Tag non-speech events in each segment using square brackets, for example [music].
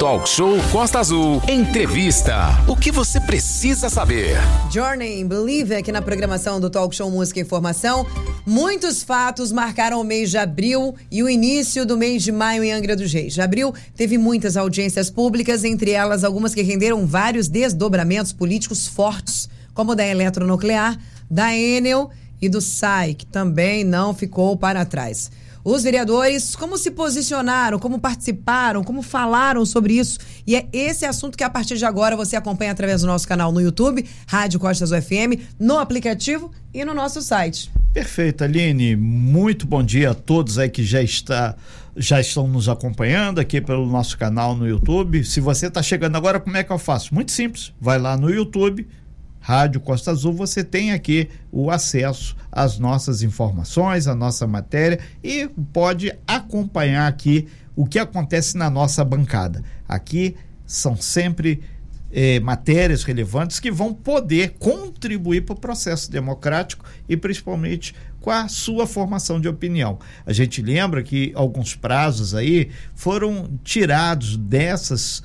Talk Show Costa Azul. Entrevista. O que você precisa saber? Journey Believe aqui na programação do Talk Show Música e Informação. Muitos fatos marcaram o mês de abril e o início do mês de maio em Angra dos Reis. De abril teve muitas audiências públicas, entre elas algumas que renderam vários desdobramentos políticos fortes, como da Eletronuclear, da Enel e do SAI, que também não ficou para trás. Os vereadores, como se posicionaram, como participaram, como falaram sobre isso. E é esse assunto que a partir de agora você acompanha através do nosso canal no YouTube, Rádio Costas UFM, no aplicativo e no nosso site. Perfeito, Aline. Muito bom dia a todos aí que já está já estão nos acompanhando aqui pelo nosso canal no YouTube. Se você está chegando agora, como é que eu faço? Muito simples. Vai lá no YouTube, Rádio Costa Azul, você tem aqui o acesso às nossas informações, à nossa matéria e pode acompanhar aqui o que acontece na nossa bancada. Aqui são sempre eh, matérias relevantes que vão poder contribuir para o processo democrático e principalmente com a sua formação de opinião. A gente lembra que alguns prazos aí foram tirados dessas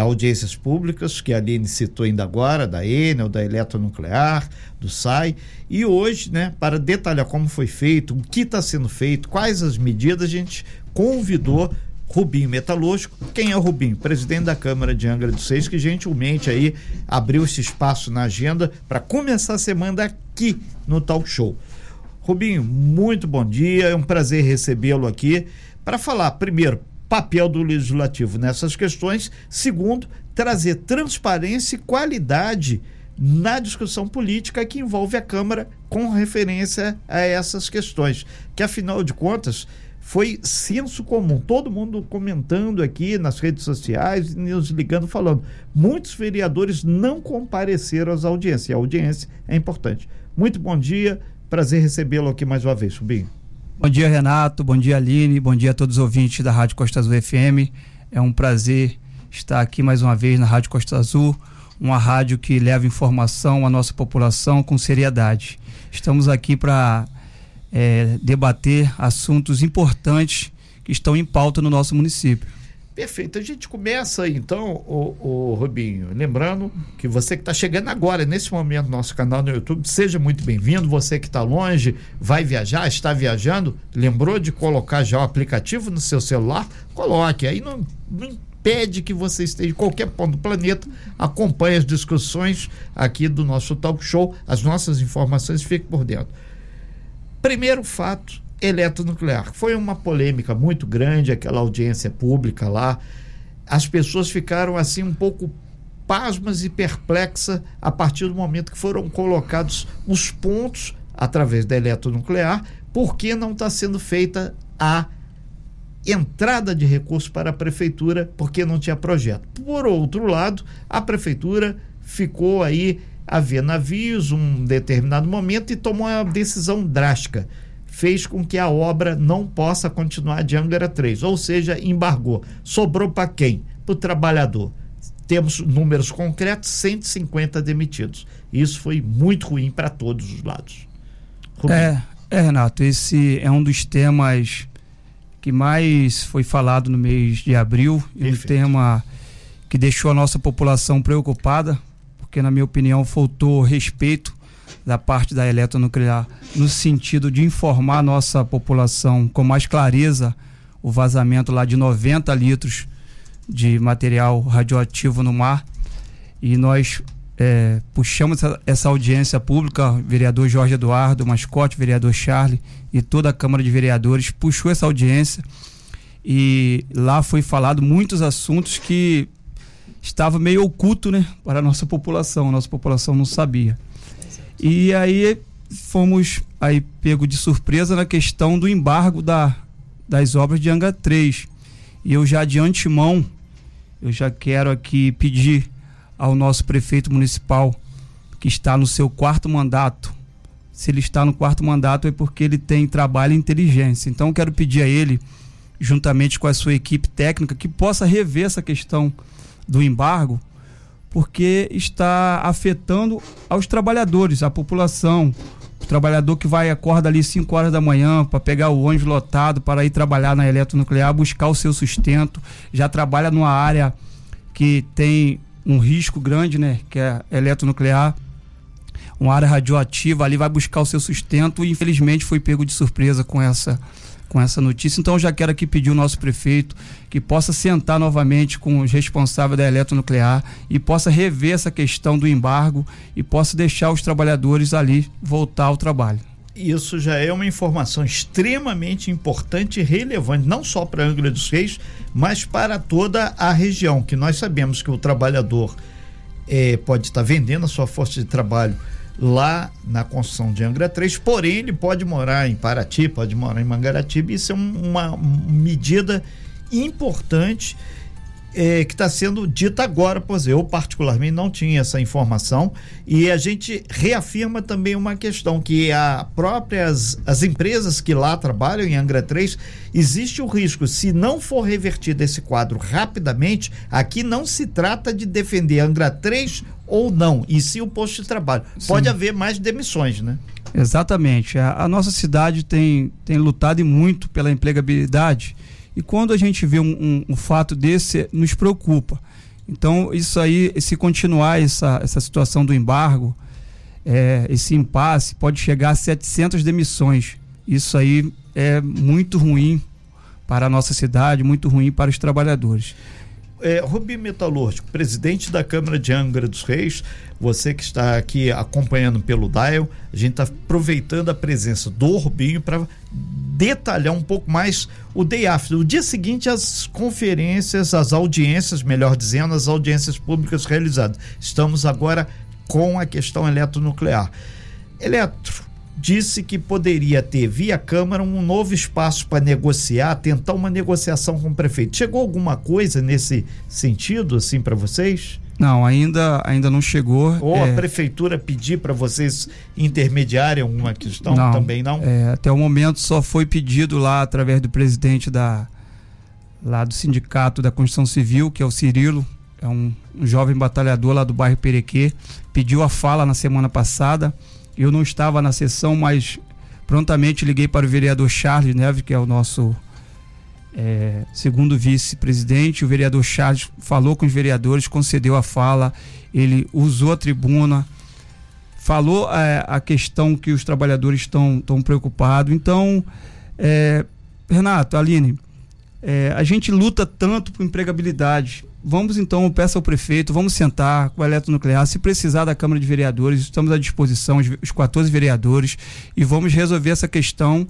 audiências públicas, que a Aline citou ainda agora, da Enel, da Eletronuclear, do SAI. E hoje, né, para detalhar como foi feito, o que está sendo feito, quais as medidas, a gente convidou Rubinho Metalúrgico. Quem é o Rubinho? Presidente da Câmara de Angra dos Seis, que gentilmente aí abriu esse espaço na agenda para começar a semana aqui no Talk Show. Rubinho, muito bom dia, é um prazer recebê-lo aqui para falar, primeiro, papel do legislativo nessas questões. Segundo, trazer transparência e qualidade na discussão política que envolve a Câmara com referência a essas questões, que afinal de contas foi senso comum, todo mundo comentando aqui nas redes sociais nos ligando falando. Muitos vereadores não compareceram às audiências, e a audiência é importante. Muito bom dia, prazer recebê-lo aqui mais uma vez, Rubinho. Bom dia, Renato. Bom dia, Aline. Bom dia a todos os ouvintes da Rádio Costa Azul FM. É um prazer estar aqui mais uma vez na Rádio Costa Azul, uma rádio que leva informação à nossa população com seriedade. Estamos aqui para é, debater assuntos importantes que estão em pauta no nosso município. Perfeito. A gente começa então, o, o Rubinho, lembrando que você que está chegando agora, nesse momento, no nosso canal no YouTube, seja muito bem-vindo. Você que está longe, vai viajar, está viajando, lembrou de colocar já o aplicativo no seu celular? Coloque. Aí não, não impede que você esteja em qualquer ponto do planeta, acompanhe as discussões aqui do nosso talk show, as nossas informações, fique por dentro. Primeiro fato eletronuclear. Foi uma polêmica muito grande aquela audiência pública lá. As pessoas ficaram assim um pouco pasmas e perplexas a partir do momento que foram colocados os pontos através da eletronuclear, por que não está sendo feita a entrada de recursos para a prefeitura, porque não tinha projeto. Por outro lado, a prefeitura ficou aí a ver navios um determinado momento e tomou uma decisão drástica fez com que a obra não possa continuar de Angra 3, ou seja, embargou. Sobrou para quem? Para o trabalhador. Temos números concretos: 150 demitidos. Isso foi muito ruim para todos os lados. É, é, Renato, esse é um dos temas que mais foi falado no mês de abril, e um tema que deixou a nossa população preocupada, porque, na minha opinião, faltou respeito da parte da eletronuclear no sentido de informar a nossa população com mais clareza o vazamento lá de 90 litros de material radioativo no mar. E nós é, puxamos essa, audiência pública, vereador Jorge Eduardo, mascote, vereador Charlie e toda a Câmara de Vereadores puxou essa audiência. E lá foi falado muitos assuntos que estava meio oculto, né, para a nossa população, a nossa população não sabia. E aí fomos aí pego de surpresa na questão do embargo da, das obras de Anga 3. E eu já de antemão, eu já quero aqui pedir ao nosso prefeito municipal que está no seu quarto mandato. Se ele está no quarto mandato é porque ele tem trabalho e inteligência. Então quero pedir a ele, juntamente com a sua equipe técnica, que possa rever essa questão do embargo porque está afetando aos trabalhadores, a população. O trabalhador que vai acorda ali 5 horas da manhã para pegar o ônibus lotado para ir trabalhar na eletronuclear, buscar o seu sustento, já trabalha numa área que tem um risco grande, né? Que é eletronuclear, uma área radioativa, ali vai buscar o seu sustento e infelizmente foi pego de surpresa com essa com essa notícia. Então já quero aqui pedir o nosso prefeito que possa sentar novamente com os responsáveis da eletronuclear e possa rever essa questão do embargo e possa deixar os trabalhadores ali voltar ao trabalho. Isso já é uma informação extremamente importante e relevante, não só para Angra dos Reis, mas para toda a região, que nós sabemos que o trabalhador é, pode estar vendendo a sua força de trabalho lá na construção de Angra 3, porém ele pode morar em Paraty, pode morar em Mangaratiba, isso é uma medida importante é, que está sendo dita agora, pois eu particularmente não tinha essa informação e a gente reafirma também uma questão que a próprias as empresas que lá trabalham em Angra 3 existe o risco se não for revertido esse quadro rapidamente, aqui não se trata de defender Angra 3 ou não, e sim o posto de trabalho. Sim. Pode haver mais demissões, né? Exatamente. A, a, nossa cidade tem, tem lutado muito pela empregabilidade e quando a gente vê um, um, um, fato desse, nos preocupa. Então, isso aí, se continuar essa, essa situação do embargo, é, esse impasse, pode chegar a 700 demissões. Isso aí é muito ruim para a nossa cidade, muito ruim para os trabalhadores é, Rubim Metalúrgico, presidente da Câmara de Angra dos Reis, você que está aqui acompanhando pelo Dial, a gente está aproveitando a presença do Rubinho para detalhar um pouco mais o day after, o dia seguinte as conferências, as audiências, melhor dizendo, as audiências públicas realizadas. Estamos agora com a questão eletronuclear. Eletro, disse que poderia ter, via Câmara, um novo espaço para negociar, tentar uma negociação com o prefeito. Chegou alguma coisa nesse sentido, assim, para vocês? Não, ainda, ainda não chegou. Ou é... a prefeitura pedir para vocês intermediarem alguma questão? Não, também não? É, até o momento só foi pedido lá através do presidente da lá do sindicato da Construção Civil, que é o Cirilo, é um, um jovem batalhador lá do bairro Perequê, pediu a fala na semana passada eu não estava na sessão, mas prontamente liguei para o vereador Charles Neves, que é o nosso é, segundo vice-presidente. O vereador Charles falou com os vereadores, concedeu a fala, ele usou a tribuna, falou é, a questão que os trabalhadores estão tão preocupados. Então, é, Renato, Aline, é, a gente luta tanto por empregabilidade Vamos então, peça ao prefeito, vamos sentar com o eletronuclear, se precisar da Câmara de Vereadores, estamos à disposição, os, os 14 vereadores, e vamos resolver essa questão.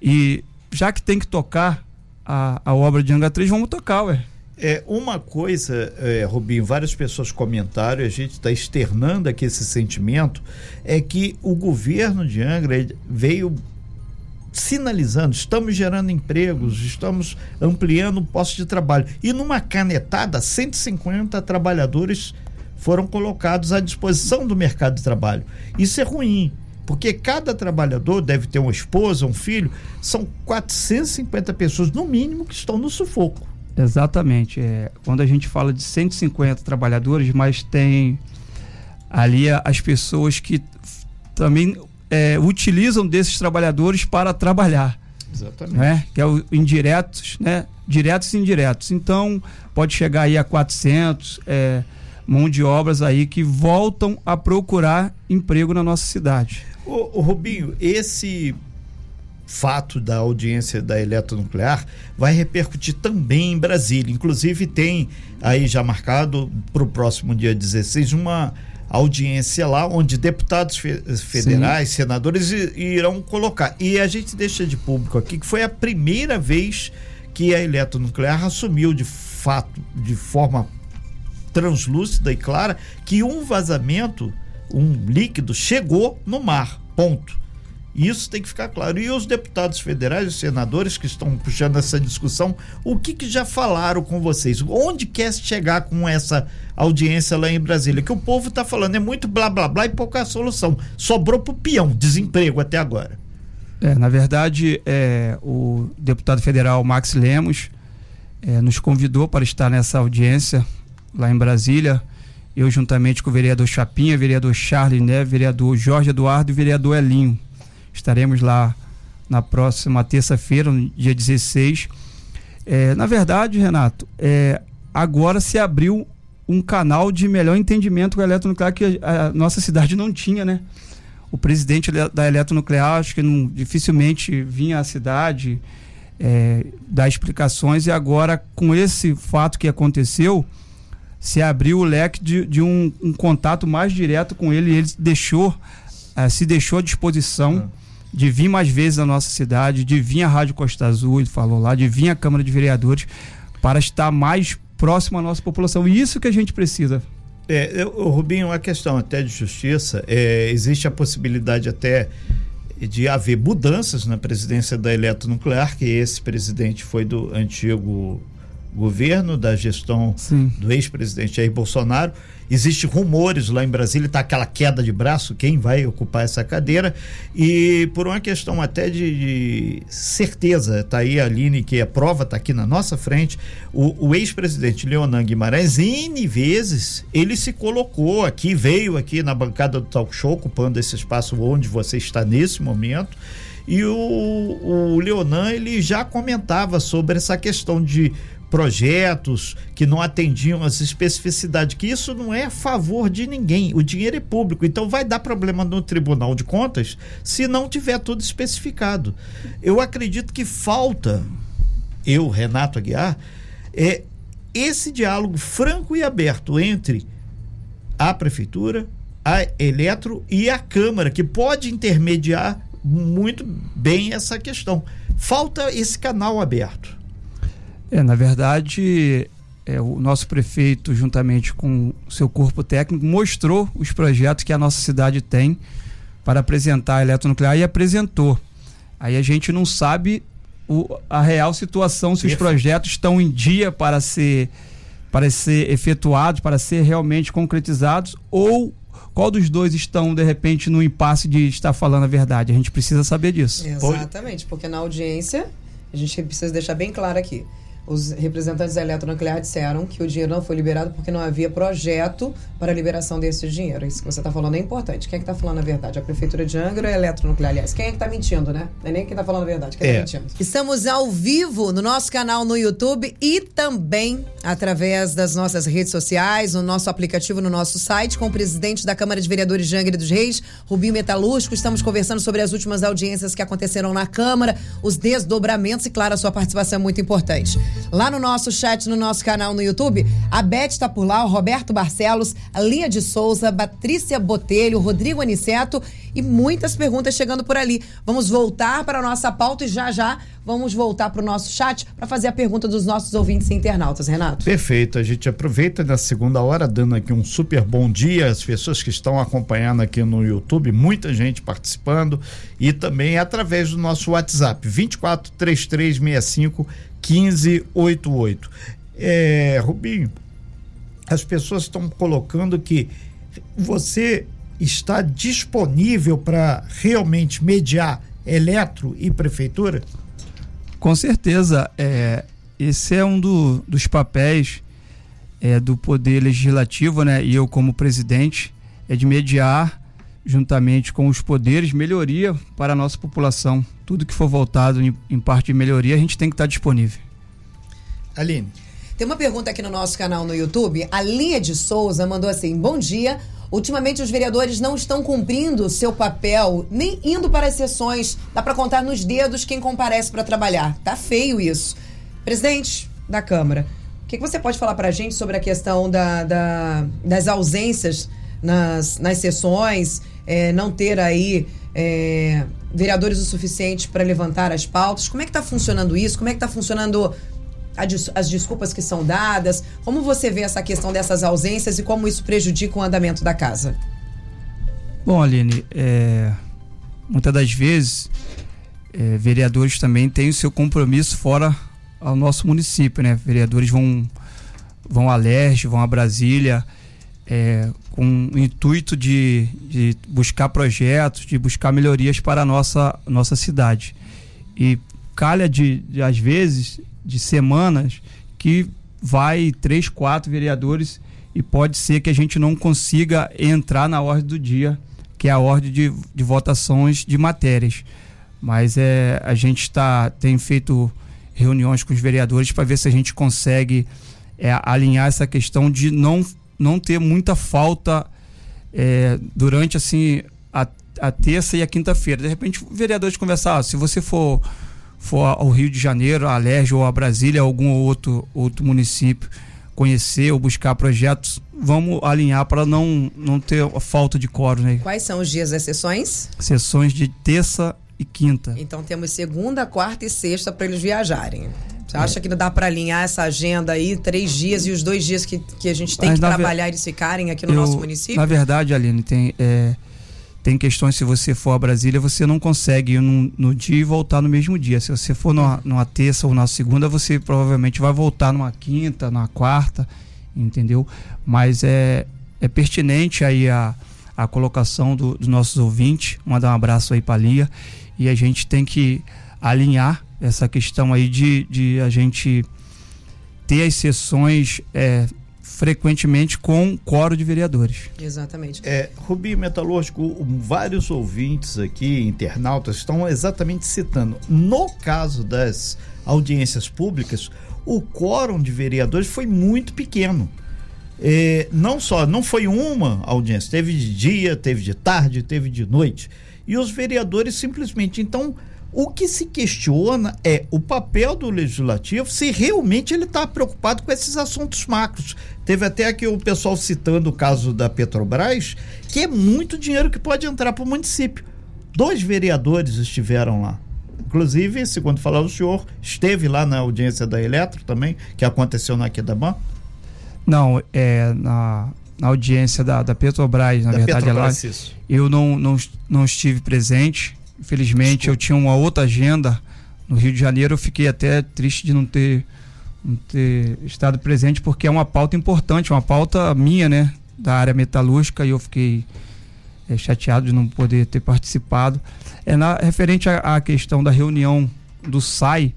E já que tem que tocar a, a obra de Angra 3, vamos tocar, ué. É, uma coisa, é, Rubinho, várias pessoas comentaram, a gente está externando aqui esse sentimento, é que o governo de Angra veio sinalizando, estamos gerando empregos, estamos ampliando o posto de trabalho. E numa canetada, 150 trabalhadores foram colocados à disposição do mercado de trabalho. Isso é ruim, porque cada trabalhador deve ter uma esposa, um filho, são 450 pessoas no mínimo que estão no sufoco. Exatamente. É, quando a gente fala de 150 trabalhadores, mas tem ali as pessoas que também é, utilizam desses trabalhadores para trabalhar. Exatamente. Né? Que é o indiretos, né? Diretos e indiretos. Então, pode chegar aí a 400 é, mão de obras aí que voltam a procurar emprego na nossa cidade. O, o Rubinho, esse fato da audiência da eletronuclear vai repercutir também em Brasília. Inclusive, tem aí já marcado para o próximo dia 16 uma audiência lá, onde deputados federais, Sim. senadores irão colocar. E a gente deixa de público aqui que foi a primeira vez que a eletronuclear assumiu de fato, de forma translúcida e clara, que um vazamento, um líquido, chegou no mar. Ponto. Isso tem que ficar claro. E os deputados federais, os senadores que estão puxando essa discussão, o que, que já falaram com vocês? Onde quer chegar com essa audiência lá em Brasília? Que o povo está falando é muito blá blá blá e pouca solução. Sobrou pro peão, desemprego até agora. É, na verdade, é, o deputado federal Max Lemos é, nos convidou para estar nessa audiência lá em Brasília. Eu, juntamente com o vereador Chapinha, vereador Charles Neves, vereador Jorge Eduardo e vereador Elinho. Estaremos lá na próxima terça-feira, no dia 16. É, na verdade, Renato, é, agora se abriu um canal de melhor entendimento com a eletronuclear que a, a nossa cidade não tinha, né? O presidente da eletronuclear, acho que não, dificilmente vinha à cidade é, dar explicações, e agora, com esse fato que aconteceu, se abriu o leque de, de um, um, contato mais direto com ele, e ele deixou, é, se deixou à disposição. É de vir mais vezes na nossa cidade, de vir à Rádio Costa Azul, ele falou lá, de vir à Câmara de Vereadores, para estar mais próximo à nossa população. E isso que a gente precisa. É, eu, Rubinho, uma questão até de justiça, é, existe a possibilidade até de haver mudanças na presidência da Eletronuclear, que esse presidente foi do antigo governo, da gestão Sim. do ex-presidente Jair Bolsonaro. Existem rumores lá em Brasília, está aquela queda de braço, quem vai ocupar essa cadeira. E por uma questão até de, de certeza, está aí a Aline, que a prova está aqui na nossa frente, o, o ex-presidente Leonan Guimarães, N vezes, ele se colocou aqui, veio aqui na bancada do talk show, ocupando esse espaço onde você está nesse momento. E o, o Leonan, ele já comentava sobre essa questão de projetos que não atendiam as especificidades, que isso não é a favor de ninguém. O dinheiro é público, então vai dar problema no Tribunal de Contas se não tiver tudo especificado. Eu acredito que falta, eu, Renato Aguiar, é esse diálogo franco e aberto entre a prefeitura, a Eletro e a Câmara, que pode intermediar muito bem essa questão. Falta esse canal aberto. É, na verdade, é, o nosso prefeito, juntamente com o seu corpo técnico, mostrou os projetos que a nossa cidade tem para apresentar a eletronuclear e apresentou. Aí a gente não sabe o, a real situação, se os projetos estão em dia para ser, para ser efetuados, para ser realmente concretizados, ou qual dos dois estão, de repente, no impasse de estar falando a verdade. A gente precisa saber disso. Exatamente, porque na audiência, a gente precisa deixar bem claro aqui os representantes da Eletronuclear disseram que o dinheiro não foi liberado porque não havia projeto para a liberação desse dinheiro. Isso que você está falando é importante. Quem é que está falando a verdade? A Prefeitura de Angra ou a Eletronuclear? Aliás, quem é que está mentindo, né? Não é nem quem está falando a verdade, quem está é. mentindo. Estamos ao vivo no nosso canal no YouTube e também através das nossas redes sociais, no nosso aplicativo, no nosso site, com o presidente da Câmara de Vereadores de Angra dos Reis, Rubinho Metalúrgico. Estamos conversando sobre as últimas audiências que aconteceram na Câmara, os desdobramentos e, claro, a sua participação é muito importante lá no nosso chat, no nosso canal no YouTube. A Beth está por lá, o Roberto Barcelos, a Lia de Souza, Patrícia Botelho, Rodrigo Aniceto e muitas perguntas chegando por ali. Vamos voltar para a nossa pauta e já já vamos voltar para o nosso chat para fazer a pergunta dos nossos ouvintes e internautas, Renato. Perfeito, a gente aproveita na segunda hora, dando aqui um super bom dia às pessoas que estão acompanhando aqui no YouTube, muita gente participando e também através do nosso WhatsApp, 243365 1588. É, Rubinho, as pessoas estão colocando que você está disponível para realmente mediar eletro e prefeitura? Com certeza. É, esse é um do, dos papéis é, do Poder Legislativo, né? E eu, como presidente, é de mediar, juntamente com os poderes, melhoria para a nossa população. Tudo que for voltado em, em parte de melhoria, a gente tem que estar disponível. Aline. Tem uma pergunta aqui no nosso canal no YouTube. A Lia de Souza mandou assim: Bom dia. Ultimamente os vereadores não estão cumprindo o seu papel, nem indo para as sessões. Dá para contar nos dedos quem comparece para trabalhar. Tá feio isso. Presidente da Câmara, o que, que, você pode falar para a gente sobre a questão da, da, das ausências nas, nas sessões, é, não ter aí é, vereadores o suficiente para levantar as pautas? Como é que está funcionando isso? Como é que está funcionando as desculpas que são dadas? Como você vê essa questão dessas ausências e como isso prejudica o andamento da casa? Bom, Aline, é, muitas das vezes é, vereadores também têm o seu compromisso fora ao nosso município, né? Vereadores vão, vão a Leste, vão a Brasília, é, com o intuito de, de buscar projetos, de buscar melhorias para a nossa, nossa cidade. E calha de, de às vezes, de semanas que vai três, quatro vereadores e pode ser que a gente não consiga entrar na ordem do dia, que é a ordem de, de votações de matérias. Mas é, a gente está tem feito reuniões com os vereadores para ver se a gente consegue é alinhar essa questão de não, não ter muita falta é, durante assim a, a terça e a quinta-feira. De repente, o vereador de conversar, ah, se você for, for ao Rio de Janeiro, a Alerj ou a Brasília, algum outro, outro município, conhecer ou buscar projetos, vamos alinhar para não, não ter falta de coro. Né? Quais são os dias das sessões? Sessões de terça e quinta. Então temos segunda, quarta e sexta para eles viajarem. Você acha que não dá para alinhar essa agenda aí, três dias e os dois dias que, que a gente tem Mas que trabalhar e eles ficarem aqui no eu, nosso município? Na verdade, Aline, tem, é, tem questões, se você for a Brasília, você não consegue ir no, no dia e voltar no mesmo dia. Se você for numa, numa terça ou na segunda, você provavelmente vai voltar numa quinta, numa quarta, entendeu? Mas é, é pertinente aí a, a colocação do, dos nossos ouvintes. Mandar um abraço aí para a Lia. E a gente tem que alinhar essa questão aí de, de a gente ter as sessões é, frequentemente com coro de vereadores. Exatamente. É, Rubi Metalúrgico, vários ouvintes aqui, internautas, estão exatamente citando. No caso das audiências públicas, o quórum de vereadores foi muito pequeno. É, não só, não foi uma audiência, teve de dia, teve de tarde, teve de noite. E os vereadores simplesmente, então, o que se questiona é o papel do legislativo, se realmente ele está preocupado com esses assuntos macros. Teve até aqui o pessoal citando o caso da Petrobras, que é muito dinheiro que pode entrar para o município. Dois vereadores estiveram lá. Inclusive, segundo falou o senhor, esteve lá na audiência da Eletro também, que aconteceu na Aquidamã? Não, é na, na audiência da, da Petrobras, na da verdade, Petrobras, ela, eu não, não, não estive presente Infelizmente, Desculpa. eu tinha uma outra agenda no Rio de Janeiro. Eu fiquei até triste de não ter, não ter estado presente, porque é uma pauta importante, uma pauta minha, né? Da área metalúrgica, e eu fiquei é, chateado de não poder ter participado. É na, referente à, questão da reunião do SAI,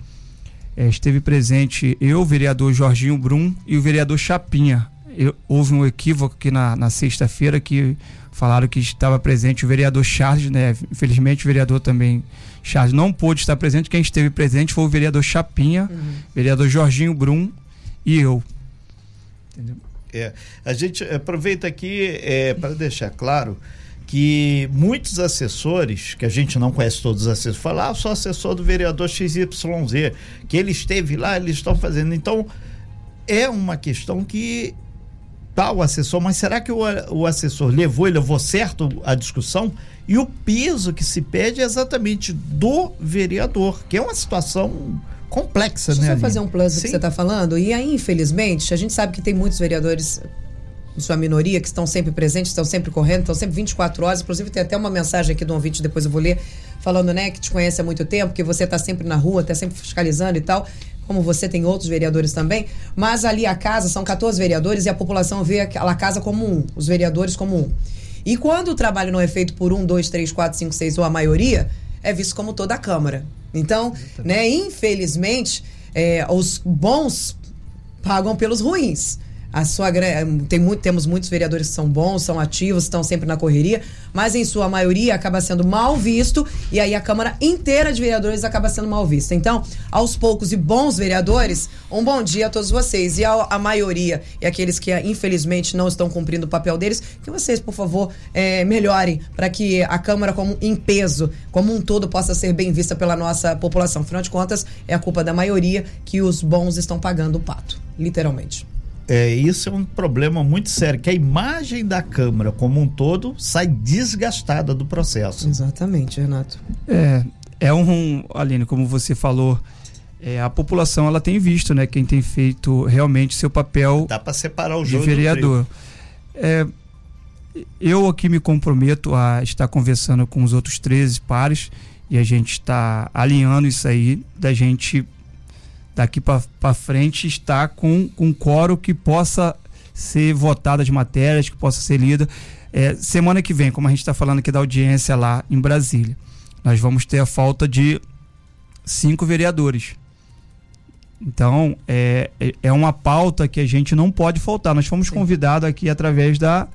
é, esteve presente eu, o vereador Jorginho Brum e o vereador Chapinha. Eu, houve um equívoco aqui na, na sexta-feira que falaram que estava presente o vereador Charles, né? Infelizmente o vereador também Charles não pôde estar presente. Quem esteve presente foi o vereador Chapinha, uhum. vereador Jorginho Brum e eu. Entendeu? É, a gente aproveita aqui é, para deixar claro que muitos assessores, que a gente não conhece todos os assessores, falam, ah, sou assessor do vereador XYZ, que ele esteve lá, eles estão fazendo. Então, é uma questão que tá o assessor, mas será que o, o assessor levou e levou certo a discussão? E o peso que se pede é exatamente do vereador, que é uma situação complexa, Deixa né? Deixa eu fazer um plus do que você está falando. E aí, infelizmente, a gente sabe que tem muitos vereadores em sua minoria que estão sempre presentes, estão sempre correndo, estão sempre 24 horas. Inclusive, tem até uma mensagem aqui do ouvinte, depois eu vou ler, falando, né, que te conhece há muito tempo, que você está sempre na rua, está sempre fiscalizando e tal como você tem outros vereadores também, mas ali a casa são 14 vereadores e a população vê aquela casa como um, os vereadores como um. E quando o trabalho não é feito por um, dois, três, quatro, cinco, seis ou a maioria, é visto como toda a Câmara. Então, né, infelizmente, é, os bons pagam pelos ruins. A sua tem muito, temos muitos vereadores que são bons, são ativos, estão sempre na correria, mas em sua maioria acaba sendo mal visto e aí a Câmara inteira de vereadores acaba sendo mal vista. Então, aos poucos e bons vereadores, um bom dia a todos vocês. E a, a maioria e aqueles que infelizmente não estão cumprindo o papel deles, que vocês, por favor, é, melhorem para que a Câmara, como em peso, como um todo, possa ser bem vista pela nossa população. Afinal de contas, é a culpa da maioria que os bons estão pagando o pato, literalmente é, isso é um problema muito sério, que a imagem da Câmara como um todo sai desgastada do processo. Exatamente, Renato. É, é um, Aline, como você falou, é, a população ela tem visto, né, quem tem feito realmente seu papel Dá para separar o de vereador. É, eu aqui me comprometo a estar conversando com os outros 13 pares e a gente está alinhando isso aí da gente daqui para frente está com, com um coro que possa ser votada as matérias, que possa ser lida. É, semana que vem, como a gente está falando aqui da audiência lá em Brasília, nós vamos ter a falta de cinco vereadores. Então, é, é, é uma pauta que a gente não pode faltar. Nós fomos convidados aqui através da,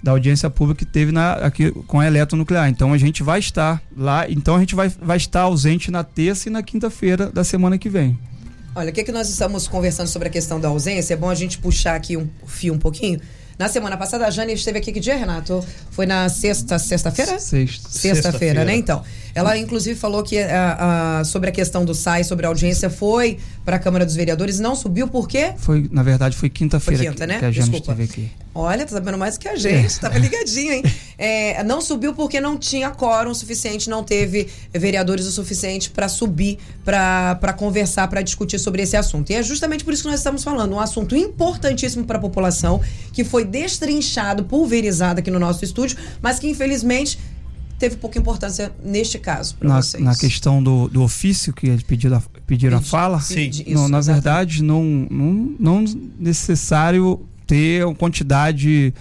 da audiência pública que teve na, aqui com a eletronuclear. Então, a gente vai estar lá. Então, a gente vai, vai estar ausente na terça e na quinta-feira da semana que vem. Olha, o que, é que nós estamos conversando sobre a questão da ausência? É bom a gente puxar aqui um fio um pouquinho. Na semana passada, a Jane esteve aqui que dia, Renato? Foi na sexta, sexta-feira? Sexta. Sexta-feira, né? Então, ela inclusive falou que a, a, sobre a questão do SAI, sobre a audiência, foi para a Câmara dos Vereadores, não subiu por quê? Foi, na verdade, foi quinta-feira quinta, que, né? que a Jane Desculpa. esteve aqui. Olha, tá sabendo mais que a gente, tava [laughs] ligadinho, hein? É, não subiu porque não tinha quórum suficiente, não teve vereadores o suficiente para subir, para conversar, para discutir sobre esse assunto. E é justamente por isso que nós estamos falando, um assunto importantíssimo para a população, que foi destrinchado, pulverizado aqui no nosso estúdio, mas que infelizmente teve pouca importância neste caso para Na, vocês. na questão do, do ofício que eles pediram, a- pediram a Pedi- fala, pedi- não, isso, na verdade, não, não, não necessário ter uma quantidade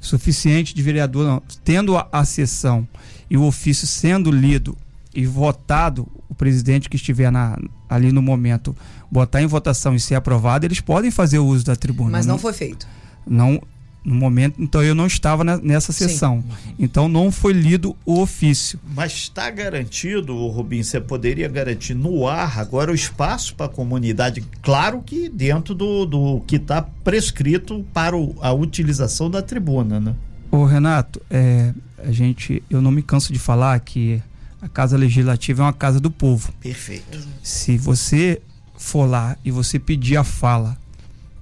suficiente de vereador, não. Tendo a, a sessão e o ofício sendo lido e votado, o presidente que estiver na, ali no momento botar em votação e ser aprovado, eles podem fazer o uso da tribuna. Mas não foi feito. não no momento, então eu não estava ne- nessa Sim. sessão. Então não foi lido o ofício. Mas está garantido, Rubinho, você poderia garantir no ar agora o espaço para a comunidade, claro que dentro do, do que está prescrito para o- a utilização da tribuna, né? Ô Renato, é, a gente, eu não me canso de falar que a Casa Legislativa é uma casa do povo. Perfeito. Se você for lá e você pedir a fala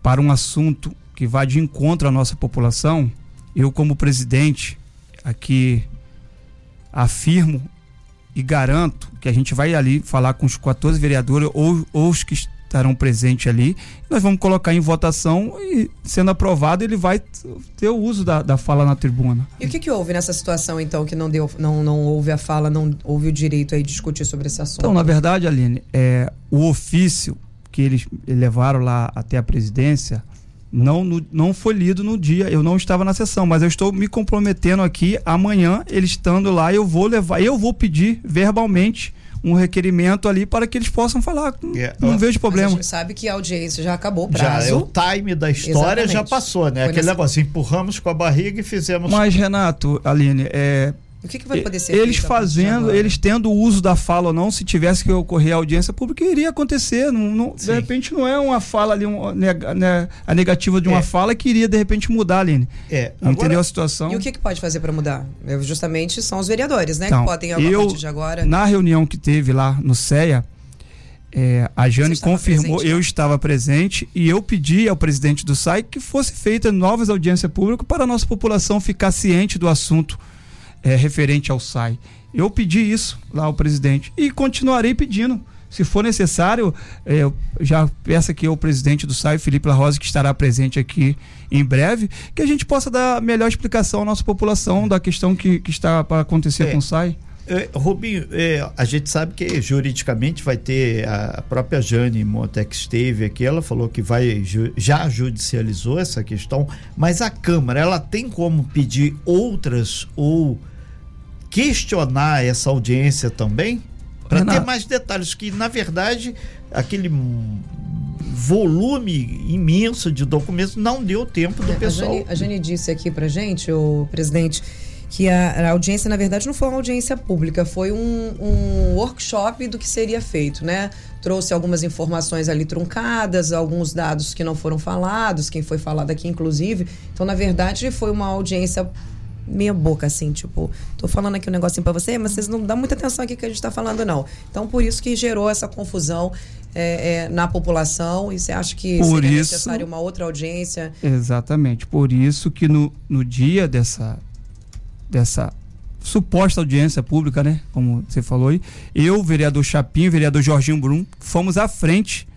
para um assunto que vá de encontro à nossa população, eu como presidente aqui afirmo e garanto que a gente vai ali falar com os 14 vereadores ou, ou os que estarão presentes ali, nós vamos colocar em votação e sendo aprovado ele vai ter o uso da, da fala na tribuna. E o que, que houve nessa situação, então, que não deu, não, não houve a fala, não houve o direito aí de discutir sobre esse assunto? Então, na verdade, Aline, é, o ofício que eles levaram lá até a presidência não, no- não foi lido no dia. Eu não estava na sessão, mas eu estou me comprometendo aqui. Amanhã, ele estando lá, eu vou levar, eu vou pedir verbalmente um requerimento ali para que eles possam falar. É, não ó, vejo Mas a problema. gente sabe que a audiência já acabou o Já prazo. é o time da história já Exatamente. passou, né? Foi Aquele nessa- negócio, empurramos com a barriga e fizemos. Mas, Renato, Aline, é, O que, que vai poder ser eles a de fazendo, eles tendo o uso da fala ou não, se tivesse que ocorrer a audiência pública, iria acontecer. Não, não- de repente não é uma fala ali, um, nega- né, a negativa de uma É. fala que iria de repente mudar, Aline. É, Entendeu agora, a situação? E o que, que pode fazer para mudar? É, Justamente são os vereadores, né? Então, que podem, a eu- partir de agora. Na reunião que teve lá no CEA, é, a Jane confirmou, presente, eu né? estava presente e eu pedi ao presidente do SAI que fosse feita novas audiências públicas para a nossa população ficar ciente do assunto é, referente ao SAI. Eu pedi isso lá ao presidente e continuarei pedindo. Se for necessário, é, eu já peço aqui ao presidente do SAI, Felipe La Rosa, que estará presente aqui em breve, que a gente possa dar melhor explicação à nossa população da questão que, que está para acontecer É. com o SAI. É, Rubinho, é, a gente sabe que juridicamente vai ter a própria Jane Montex esteve aqui, ela falou que vai já judicializou essa questão, mas a Câmara ela tem como pedir outras ou questionar essa audiência também para ter mais detalhes que na verdade aquele volume imenso de documentos não deu tempo do É, pessoal. A Jane, a Jane disse aqui pra gente, o presidente, que a, a audiência, na verdade, não foi uma audiência pública, foi um, um workshop do que seria feito, né? Trouxe algumas informações ali truncadas, alguns dados que não foram falados, quem foi falado aqui, inclusive. Então, na verdade, foi uma audiência meia boca, assim, tipo, tô falando aqui um negocinho pra você, mas vocês não dão muita atenção aqui que a gente tá falando, não. Então, por isso que gerou essa confusão é, é, na população. E você acha que Por seria isso- necessário uma outra audiência? Exatamente. Por isso que no, no dia dessa, dessa suposta audiência pública, né? Como você falou aí, eu, vereador Chapinho, vereador Jorginho Brum, fomos à frente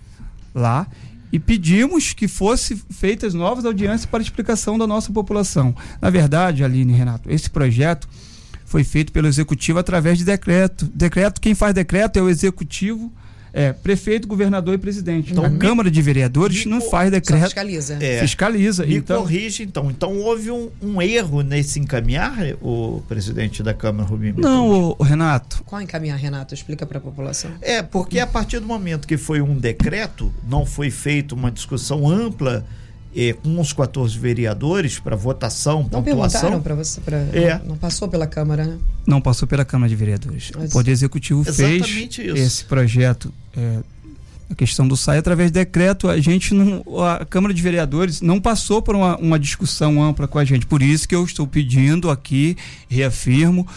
lá e pedimos que fossem feitas novas audiências para explicação da nossa população. Na verdade, Aline Renato, esse projeto foi feito pelo executivo através de decreto. Decreto, quem faz decreto é o executivo, é prefeito, governador e presidente. Então, Então, a me- Câmara de Vereadores me não faz Só decreto, fiscaliza. É. fiscaliza. Me então, corrige, então. Então houve um, um erro nesse encaminhar, o presidente da Câmara, Rubinho? não, ô, Renato, Qual encaminhar, Renato? Explica para a população. É, porque a partir do momento que foi um decreto, não foi feita uma discussão ampla eh, com os 14 vereadores para votação, Não pontuação. perguntaram para você? Pra, É. não, não passou pela Câmara, né? não passou pela Câmara de Vereadores. Mas- O Poder Executivo fez isso. esse projeto é, a questão do SAI através de decreto, a gente não, a Câmara de Vereadores não passou por uma, uma discussão ampla com a gente. Por isso que eu estou pedindo aqui, reafirmo,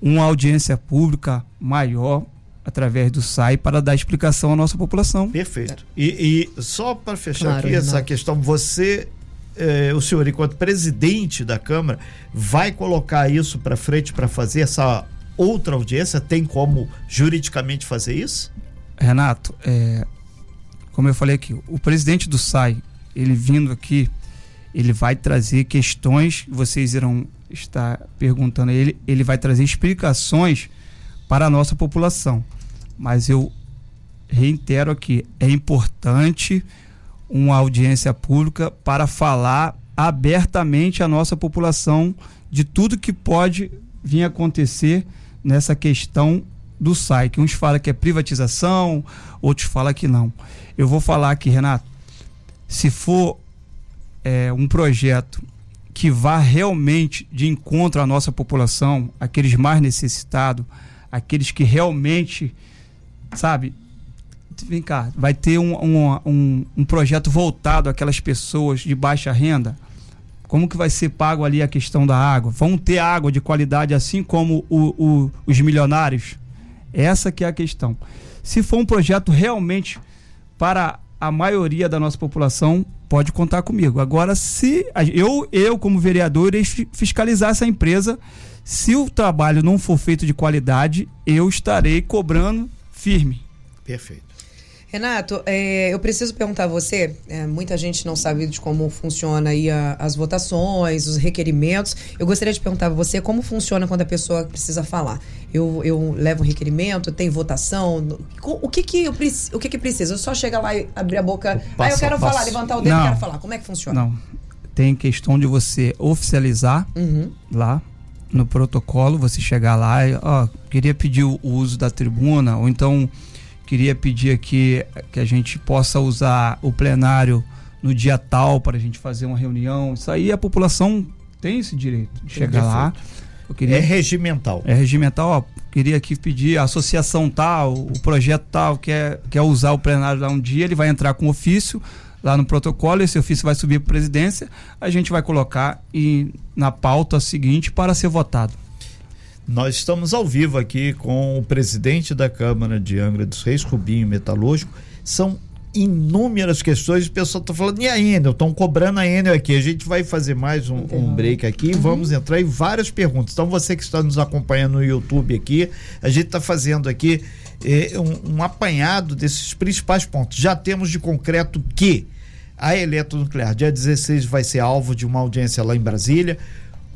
uma audiência pública maior através do SAI para dar explicação à nossa população. Perfeito. E, e só para fechar claro, aqui essa questão, você, eh, o senhor, enquanto presidente da Câmara, vai colocar isso para frente para fazer essa outra audiência? Tem como juridicamente fazer isso? Renato, é, como eu falei aqui, o presidente do SAI, ele vindo aqui, ele vai trazer questões, vocês irão estar perguntando a ele, ele vai trazer explicações para a nossa população. Mas eu reitero aqui, é importante uma audiência pública para falar abertamente à nossa população de tudo que pode vir a acontecer nessa questão do SAI, que uns falam que é privatização, outros falam que não. Eu vou falar aqui, Renato, se for é, um projeto que vá realmente de encontro à nossa população, aqueles mais necessitados, aqueles que realmente, sabe, vem cá, vai ter um, um, um, um, projeto voltado àquelas pessoas de baixa renda. Como que vai ser pago ali a questão da água? Vão ter água de qualidade assim como o, o, os milionários? Essa que é a questão. Se for um projeto realmente para a maioria da nossa população, pode contar comigo. Agora, se eu, eu como vereador, fiscalizar essa empresa se o trabalho não for feito de qualidade, eu estarei cobrando firme. Perfeito. Renato, é, eu preciso perguntar a você, é, muita gente não sabe de como funciona aí a, as votações, os requerimentos. Eu gostaria de perguntar a você como funciona quando a pessoa precisa falar. Eu, eu levo um requerimento, tem votação. O que que, eu, o que que precisa? Eu só chega lá e abrir a boca. Ah, eu quero falar, levantar o dedo e quero falar. Como é que funciona? Não. Tem questão de você oficializar uhum. lá no protocolo, você chegar lá e, ó, queria pedir o uso da tribuna, ou então queria pedir aqui que a gente possa usar o plenário no dia tal para a gente fazer uma reunião. Isso aí a população tem esse direito de chegar lá. Queria, é regimental. É regimental, ó, queria aqui pedir a associação tal, o projeto tal, quer, quer usar o plenário lá um dia, ele vai entrar com ofício, lá no protocolo, esse ofício vai subir para a presidência, a gente vai colocar e, na pauta seguinte para ser votado. Nós estamos ao vivo aqui com o presidente da Câmara de Angra dos Reis, Rubinho Metalúrgico. São inúmeras questões, o pessoal está falando, e a Enel? Estão cobrando a Enel aqui. A gente vai fazer mais um, um break aqui e uhum. vamos entrar em várias perguntas. Então, você que está nos acompanhando no YouTube aqui, a gente está fazendo aqui eh, um, um apanhado desses principais pontos. Já temos de concreto que a eletronuclear, dia 16, vai ser alvo de uma audiência lá em Brasília.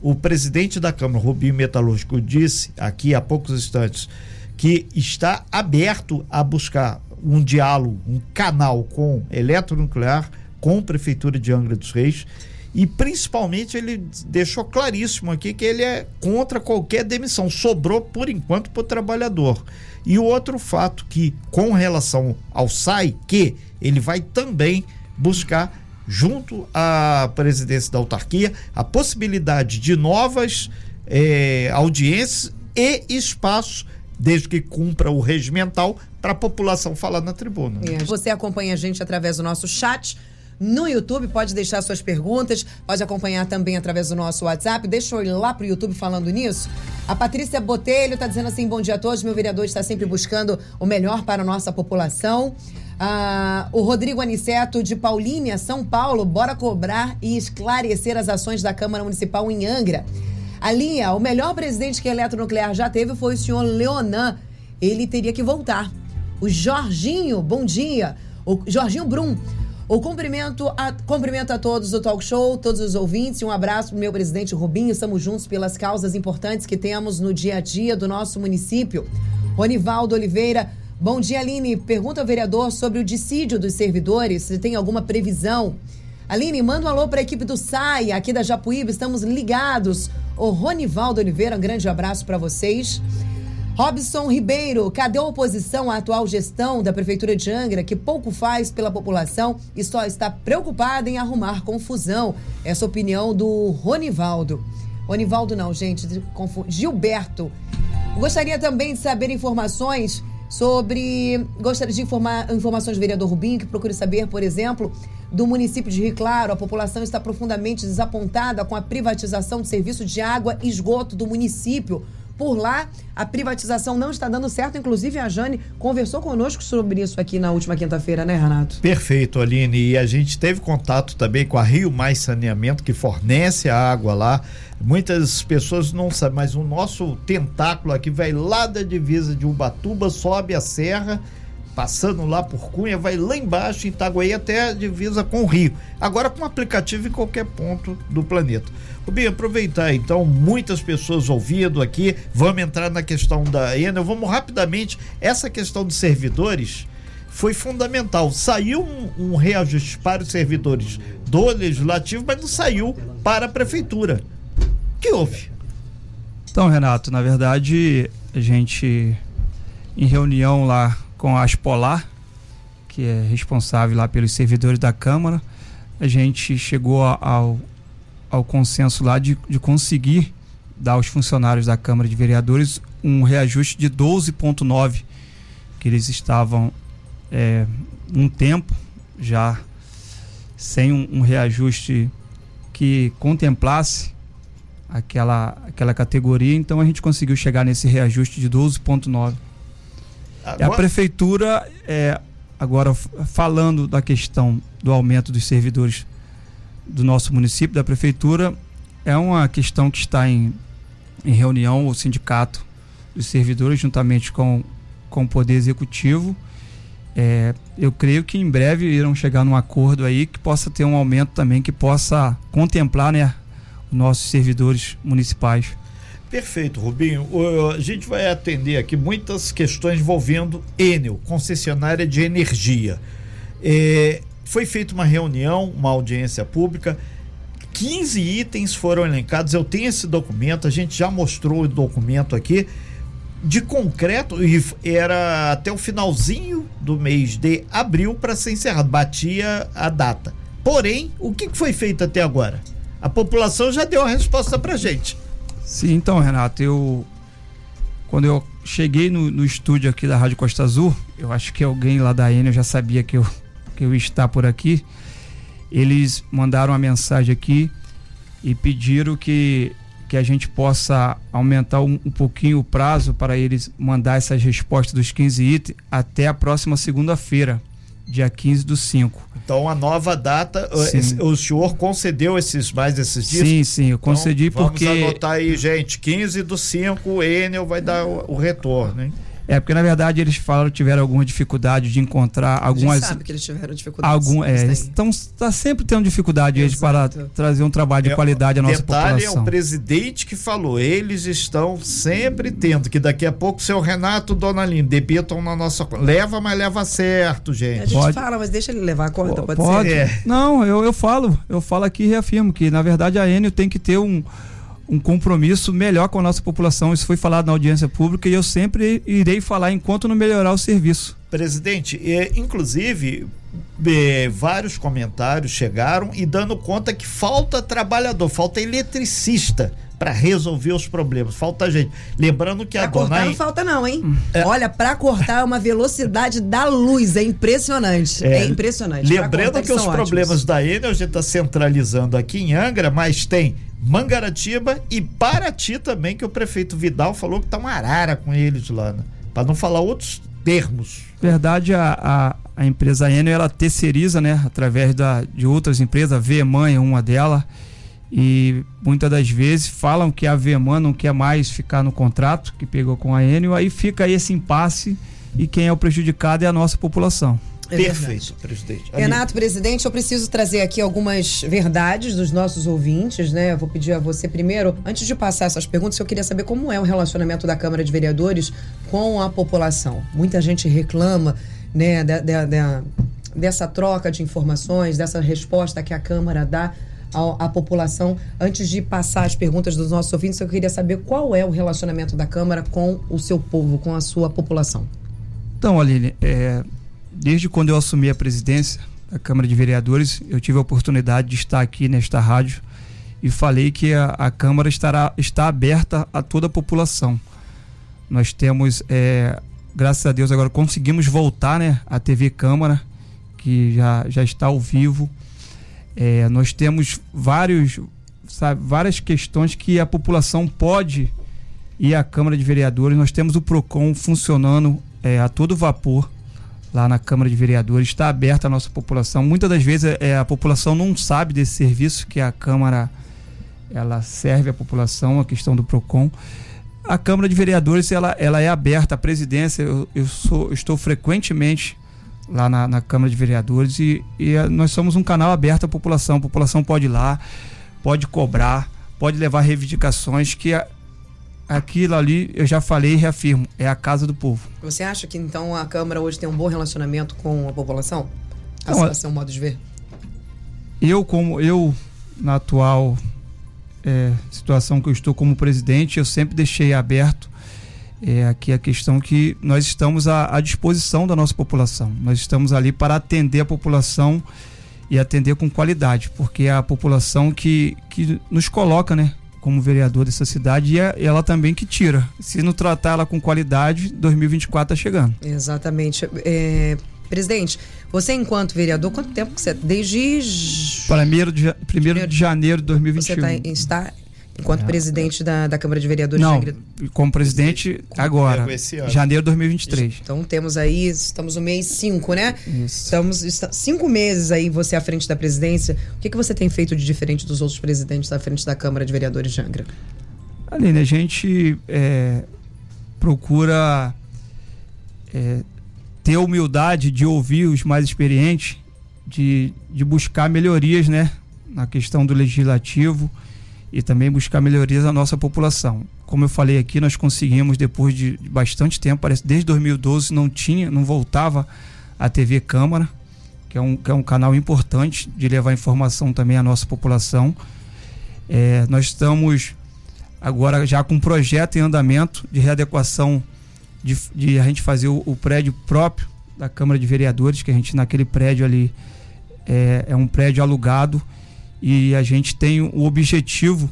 O presidente da Câmara, Rubinho Metalúrgico, disse aqui há poucos instantes que está aberto a buscar um diálogo, um canal com eletronuclear, com a Prefeitura de Angra dos Reis. E principalmente ele deixou claríssimo aqui que ele é contra qualquer demissão. Sobrou por enquanto para o trabalhador. E o outro fato que, com relação ao SAI, que ele vai também buscar, junto à presidência da autarquia, a possibilidade de novas eh, audiências e espaços, desde que cumpra o regimental, para a população falar na tribuna. Né? Você acompanha a gente através do nosso chat no YouTube, pode deixar suas perguntas, pode acompanhar também através do nosso WhatsApp. Deixa eu ir lá pro YouTube falando nisso. A Patrícia Botelho está dizendo assim: bom dia a todos. Meu vereador está sempre buscando o melhor para a nossa população. Ah, o Rodrigo Aniceto, de Paulínia, São Paulo, bora cobrar e esclarecer as ações da Câmara Municipal em Angra. A linha, o melhor presidente que a Eletronuclear já teve foi o senhor Leonan. Ele teria que voltar. O Jorginho, bom dia. O Jorginho Brum. O cumprimento a, cumprimento a todos do Talk Show, todos os ouvintes, e um abraço para o meu presidente Rubinho. Estamos juntos pelas causas importantes que temos no dia a dia do nosso município. Ronivaldo Oliveira, Bom dia, Aline. Pergunta ao vereador sobre o dissídio dos servidores, se tem alguma previsão. Aline, manda um alô para a equipe do SAI, aqui da Japuíba, estamos ligados. O Ronivaldo Oliveira, um grande abraço para vocês. Robson Ribeiro, cadê a oposição à atual gestão da Prefeitura de Angra, que pouco faz pela população e só está preocupada em arrumar confusão? Essa opinião do Ronivaldo. Ronivaldo não, gente, Gilberto. Gostaria também de saber informações sobre. Gostaria de informar informações do vereador Rubinho, que procure saber, por exemplo, do município de Rio Claro. A população está profundamente desapontada com a privatização do serviço de água e esgoto do município. Por lá, a privatização não está dando certo. Inclusive, a Jane conversou conosco sobre isso aqui na última quinta-feira, né, Renato? Perfeito, Aline. E a gente teve contato também com a Rio Mais Saneamento, que fornece a água lá. Muitas pessoas não sabem, mas o nosso tentáculo aqui vai lá da divisa de Ubatuba, sobe a serra passando lá por Cunha, vai lá embaixo em Itaguaí até a divisa com o Rio. Agora com aplicativo em qualquer ponto do planeta. Rubinho, aproveitar então, muitas pessoas ouvindo aqui, vamos entrar na questão da Enel, vamos rapidamente, essa questão dos servidores foi fundamental. Saiu um, um reajuste para os servidores do Legislativo, mas não saiu para a Prefeitura. O que houve? Então, Renato, na verdade, a gente, em reunião lá com a Aspolar, que é responsável lá pelos servidores da Câmara, a gente chegou ao, ao consenso lá de, de conseguir dar aos funcionários da Câmara de Vereadores um reajuste de 12,9, que eles estavam é, um tempo já sem um, um reajuste que contemplasse aquela, aquela categoria, então a gente conseguiu chegar nesse reajuste de 12,9. Agora... A prefeitura, é, agora falando da questão do aumento dos servidores do nosso município, da prefeitura, é uma questão que está em, em reunião, o sindicato dos servidores, juntamente com, com o Poder Executivo. É, eu creio que em breve irão chegar num acordo aí que possa ter um aumento também, que possa contemplar né, os nossos servidores municipais. Perfeito, Rubinho. A gente vai atender aqui muitas questões envolvendo Enel, concessionária de energia. É, foi feita uma reunião, uma audiência pública. 15 itens foram elencados. Eu tenho esse documento, a gente já mostrou o documento aqui. De concreto, e era até o finalzinho do mês de abril para ser encerrado, batia a data. Porém, o que foi feito até agora? A população já deu a resposta para gente. Sim, então, Renato, eu. Quando eu cheguei no, no, estúdio aqui da Rádio Costa Azul, eu acho que alguém lá da Enel já sabia que eu, que eu ia estar por aqui. Eles mandaram uma mensagem aqui e pediram que, que a gente possa aumentar um, um pouquinho o prazo para eles mandar essas respostas dos 15 itens até a próxima segunda-feira dia 15 do 5. Então, a nova data, sim. o senhor concedeu esses mais esses dias? Sim, sim, eu concedi então, porque. Vamos anotar aí, gente, 15 do 5, o Enel vai dar o, o retorno, hein? É, porque na verdade eles falaram que tiveram alguma dificuldade de encontrar algumas. A gente sabe que eles tiveram dificuldade. Algum, é, estão tá sempre tendo dificuldade eles para trazer um trabalho de é, qualidade à nossa detalhe população. é o presidente que falou, eles estão sempre tendo, que daqui a pouco o seu Renato Donalino debitam na nossa leva, mas leva certo, gente. A gente pode, fala, mas deixa ele levar a conta, pode, pode ser. É. Não, eu, eu falo, eu falo aqui e reafirmo que na verdade a Enio tem que ter um um compromisso melhor com a nossa população. Isso foi falado na audiência pública e eu sempre irei falar enquanto não melhorar o serviço. Presidente, é, inclusive é, vários comentários chegaram e dando conta que falta trabalhador, falta eletricista para resolver os problemas. Falta gente. Lembrando que pra a cortar dona. não falta, não, hein? É. Olha, para cortar é uma velocidade da luz. É impressionante. É, é impressionante. Lembrando que, que os ótimos. problemas da Enel a gente está centralizando aqui em Angra, mas tem Mangaratiba e Paraty também, que o prefeito Vidal falou que tá uma arara com eles lá, né? para não falar outros termos. Verdade, a, a, a empresa Enel, ela terceiriza, né, através da, de outras empresas, a VEMAN é uma delas, e muitas das vezes falam que a VEMAN não quer mais ficar no contrato que pegou com a Enel, aí fica esse impasse e quem é o prejudicado é a nossa população. É Perfeito, presidente. Renato, presidente, eu preciso trazer aqui algumas verdades dos nossos ouvintes, né? Eu vou pedir a você primeiro, antes de passar essas perguntas, eu queria saber como é o relacionamento da Câmara de Vereadores com a população. Muita gente reclama, né, da, da, da, dessa troca de informações, dessa resposta que a Câmara dá à, população. Antes de passar as perguntas dos nossos ouvintes, eu queria saber qual é o relacionamento da Câmara com o seu povo, com a sua população. Então, Aline, é, desde quando eu assumi a presidência da Câmara de Vereadores, eu tive a oportunidade de estar aqui nesta rádio e falei que a, a Câmara estará, está aberta a toda a população. Nós temos é, graças a Deus agora conseguimos voltar, né, a TV Câmara, que já, já está ao vivo. É, nós temos vários, sabe, várias questões que a população pode ir à Câmara de Vereadores. Nós temos o PROCON funcionando é, a todo vapor lá na Câmara de Vereadores. Está aberta a nossa população. Muitas das vezes é, a população não sabe desse serviço que a Câmara ela serve à população, a questão do PROCON. A Câmara de Vereadores ela, ela é aberta, a presidência, eu, eu sou, estou frequentemente lá na, na Câmara de Vereadores e, e, nós somos um canal aberto à população. A população pode ir lá, pode cobrar, pode levar reivindicações que a, aquilo ali eu já falei e reafirmo, é a casa do povo. Você acha que então a Câmara hoje tem um bom relacionamento com a população? A seu modo de ver? Eu, como eu, na atual é, situação que eu estou como presidente, eu sempre deixei aberto é, aqui a questão que nós estamos à, à, disposição da nossa população. Nós estamos ali para atender a população e atender com qualidade, porque é a população que, que nos coloca, né? Como vereador dessa cidade e é ela também que tira. Se não tratar ela com qualidade, 2024 está chegando. Exatamente. É, presidente, você enquanto vereador, quanto tempo que você desde primeiro de, primeiro de janeiro de 2021. Você tá, está enquanto é. presidente da, da Câmara de Vereadores? Não, como presidente agora, janeiro de 2023. Então temos aí, estamos no mês 5, né? Isso. Estamos está, cinco meses aí você à frente da presidência. O que, que você tem feito de diferente dos outros presidentes à frente da Câmara de Vereadores de Angra? Aline, a gente é, procura é, ter a humildade de ouvir os mais experientes, de, de buscar melhorias, né? Na questão do legislativo e também buscar melhorias à nossa população. Como eu falei aqui, nós conseguimos depois de bastante tempo, parece desde 2012 não tinha, não voltava a TV Câmara, que é um, que é um canal importante de levar informação também à nossa população. É, nós estamos agora já com um projeto em andamento de readequação de, de a gente fazer o, o, prédio próprio da Câmara de Vereadores, que a gente naquele prédio ali é, é um prédio alugado e a gente tem o objetivo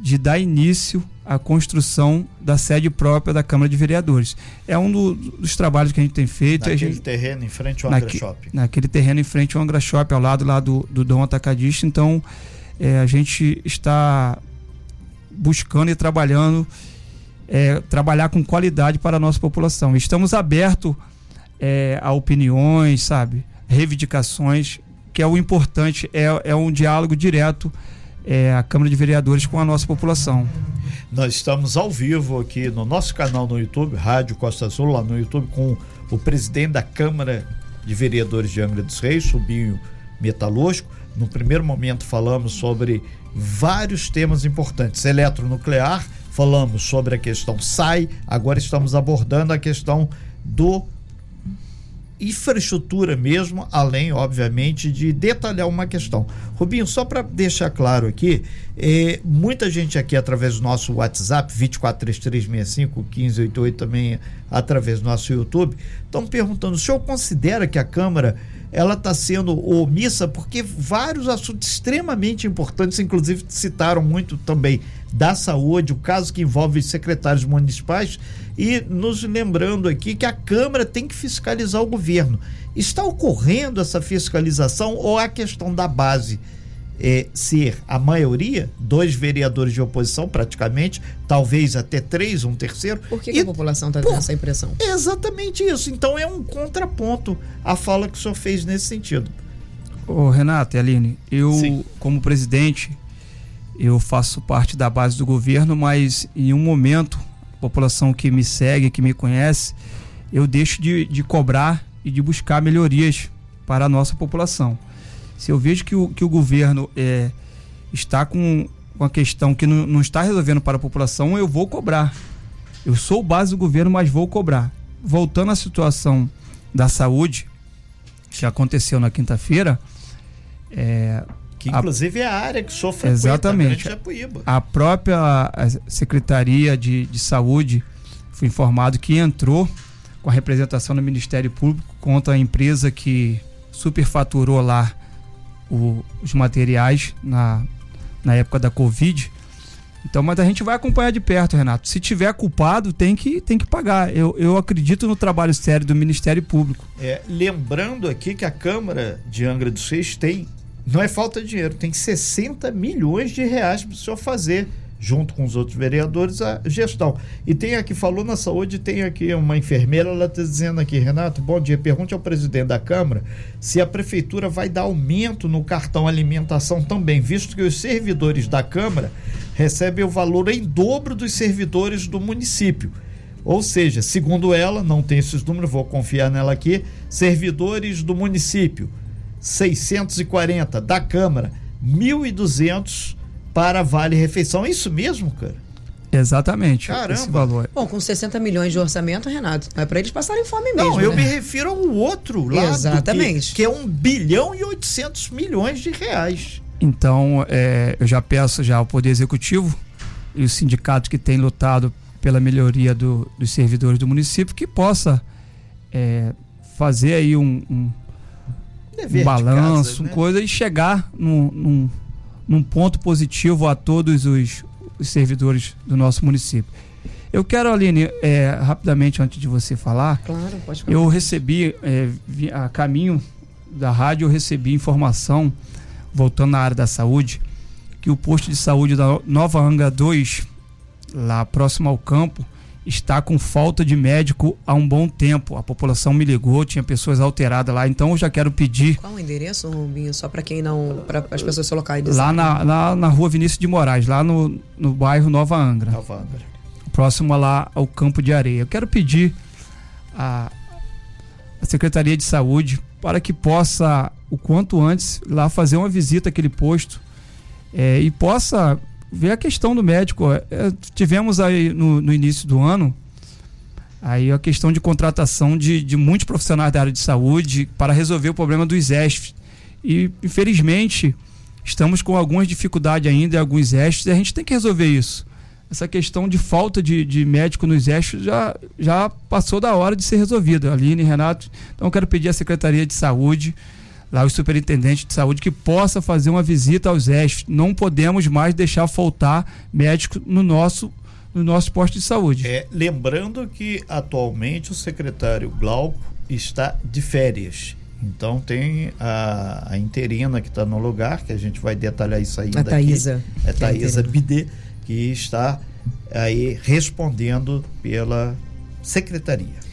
de dar início à construção da sede própria da Câmara de Vereadores. É um do, dos trabalhos que a gente tem feito. Naquele gente, terreno em frente ao Angra Shopping. Naquele terreno em frente ao Angra Shopping, ao lado lá do, do Dom Atacadista. Então, é, a gente está buscando e trabalhando é, trabalhar com qualidade para a nossa população. Estamos abertos é, a opiniões, sabe? Reivindicações, que é o importante, é, é um diálogo direto é, a Câmara de Vereadores com a nossa população. Nós estamos ao vivo aqui no nosso canal no YouTube, Rádio Costa Azul, lá no YouTube, com o presidente da Câmara de Vereadores de Angra dos Reis, Subinho Metalúrgico. No primeiro momento falamos sobre vários temas importantes: eletronuclear, falamos sobre a questão SAI, agora estamos abordando a questão do infraestrutura mesmo, além, obviamente, de detalhar uma questão. Rubinho, só para deixar claro aqui, é, muita gente aqui através do nosso WhatsApp, 2433651588, também através do nosso YouTube, estão perguntando: o senhor considera que a Câmara ela está sendo omissa porque vários assuntos extremamente importantes, inclusive citaram muito também da saúde, o caso que envolve secretários municipais, e nos lembrando aqui que a Câmara tem que fiscalizar o governo. Está ocorrendo essa fiscalização ou a questão da base? é, ser a maioria, dois vereadores de oposição praticamente, talvez até três, um terceiro. Por que, que e, a população está tendo essa impressão? É exatamente isso. Então é um contraponto à fala que o senhor fez nesse sentido. Ô, Renato e Aline, eu, Sim. como presidente, eu faço parte da base do governo, mas em um momento, a população que me segue, que me conhece, eu deixo de, de cobrar e de buscar melhorias para a nossa população. Se eu vejo que o, que o governo é, está com uma questão que não, não está resolvendo para a população, eu vou cobrar. Eu sou base do governo, mas vou cobrar. Voltando à situação da saúde, que aconteceu na quinta-feira, é, que inclusive a, é a área que sofre exatamente a, a própria secretaria de, de saúde foi informado que entrou com a representação do Ministério Público contra a empresa que superfaturou lá o, os materiais na, na época da Covid. Então, mas a gente vai acompanhar de perto, Renato. Se tiver culpado, tem que, tem que pagar. Eu, eu acredito no trabalho sério do Ministério Público. É, lembrando aqui que a Câmara de Angra dos Reis tem, não é falta de dinheiro, tem 60 milhões de reais para o senhor fazer junto com os outros vereadores, a gestão. E tem aqui, falou na saúde, tem aqui uma enfermeira, ela está dizendo aqui, Renato, bom dia, pergunte ao presidente da Câmara se a prefeitura vai dar aumento no cartão alimentação também, visto que os servidores da Câmara recebem o valor em dobro dos servidores do município. Ou seja, segundo ela, não tem esses números, vou confiar nela aqui, servidores do município, 640, da Câmara, 1.200 para Vale Refeição. É isso mesmo, cara? Exatamente. Caramba. Esse valor. Bom, com 60 milhões de orçamento, Renato, é para eles passarem fome mesmo. Não, eu né? me refiro ao outro lado. Exatamente. Que, que é 1 bilhão e 800 milhões de reais. Então, é, eu já peço já ao Poder Executivo e os sindicatos que têm lutado pela melhoria do, dos servidores do município que possa é, fazer aí um, um, um balanço, casa, né? coisa e chegar num, num num ponto positivo a todos os, os servidores do nosso município. Eu quero, Aline, é, rapidamente antes de você falar, claro, pode falar. eu recebi, é, a caminho da rádio, eu recebi informação, voltando na área da saúde, que o posto de saúde da Nova Anga 2, lá próximo ao campo, está com falta de médico há um bom tempo. A população me ligou, tinha pessoas alteradas lá, então eu já quero pedir. Qual o endereço, Rubinho? Só para quem não. para as pessoas se locais. Lá na, lá na rua Vinícius de Moraes, lá no, no bairro Nova Angra. Nova Angra. Próximo lá ao Campo de Areia. Eu quero pedir a, a Secretaria de Saúde para que possa, o quanto antes, lá fazer uma visita àquele posto é, e possa ver a questão do médico. É, tivemos aí no, no, início do ano aí a questão de contratação de, de muitos profissionais da área de saúde para resolver o problema dos ESF. E, infelizmente, estamos com algumas dificuldades ainda em alguns ESFs e a gente tem que resolver isso. Essa questão de falta de, de médico nos ESFs já, já passou da hora de ser resolvida. Aline, Renato, então quero pedir à Secretaria de Saúde lá o superintendente de saúde que possa fazer uma visita aos ESF. Não podemos mais deixar faltar médico no nosso no nosso posto de saúde. É, lembrando que atualmente o secretário Glauco está de férias. Então tem a, a interina que está no lugar, que a gente vai detalhar isso ainda. A Thaisa. Aqui. É Thaisa Bidê, que está aí respondendo pela secretaria.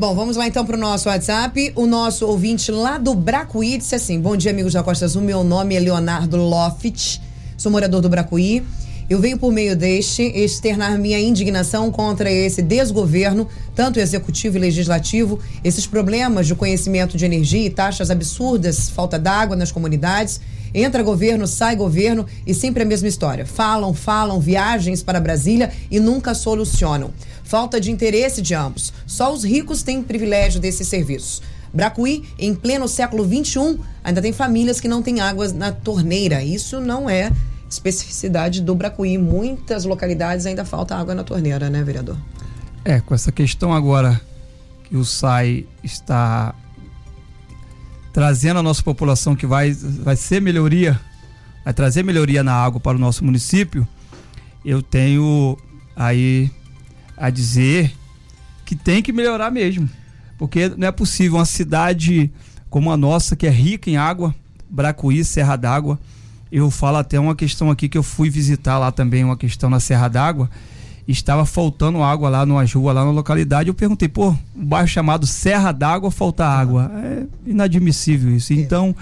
Bom, vamos lá então para o nosso WhatsApp. O nosso ouvinte lá do Bracuí disse assim: Bom dia, amigos da Costa Azul. Meu nome é Leonardo Loft, sou morador do Bracuí. Eu venho por meio deste externar minha indignação contra esse desgoverno, tanto executivo e legislativo, esses problemas de conhecimento de energia e taxas absurdas, falta d'água nas comunidades. Entra governo, sai governo e sempre a mesma história. Falam, falam, viagens para Brasília e nunca solucionam falta de interesse de ambos. Só os ricos têm privilégio desses serviços. Bracuí, em pleno século XXI, ainda tem famílias que não têm água na torneira. Isso não é especificidade do Bracuí. Muitas localidades ainda falta água na torneira, né, vereador? É, com essa questão agora que o SAI está trazendo a nossa população que vai, vai ser melhoria, vai trazer melhoria na água para o nosso município, eu tenho aí a dizer que tem que melhorar mesmo. Porque não é possível uma cidade como a nossa, que é rica em água, Bracuí, Serra d'Água. Eu falo até uma questão aqui que eu fui visitar lá também, uma questão na Serra d'Água. Estava faltando água lá numa rua, lá na localidade. Eu perguntei, pô, um bairro chamado Serra d'Água falta água. É inadmissível isso. Então,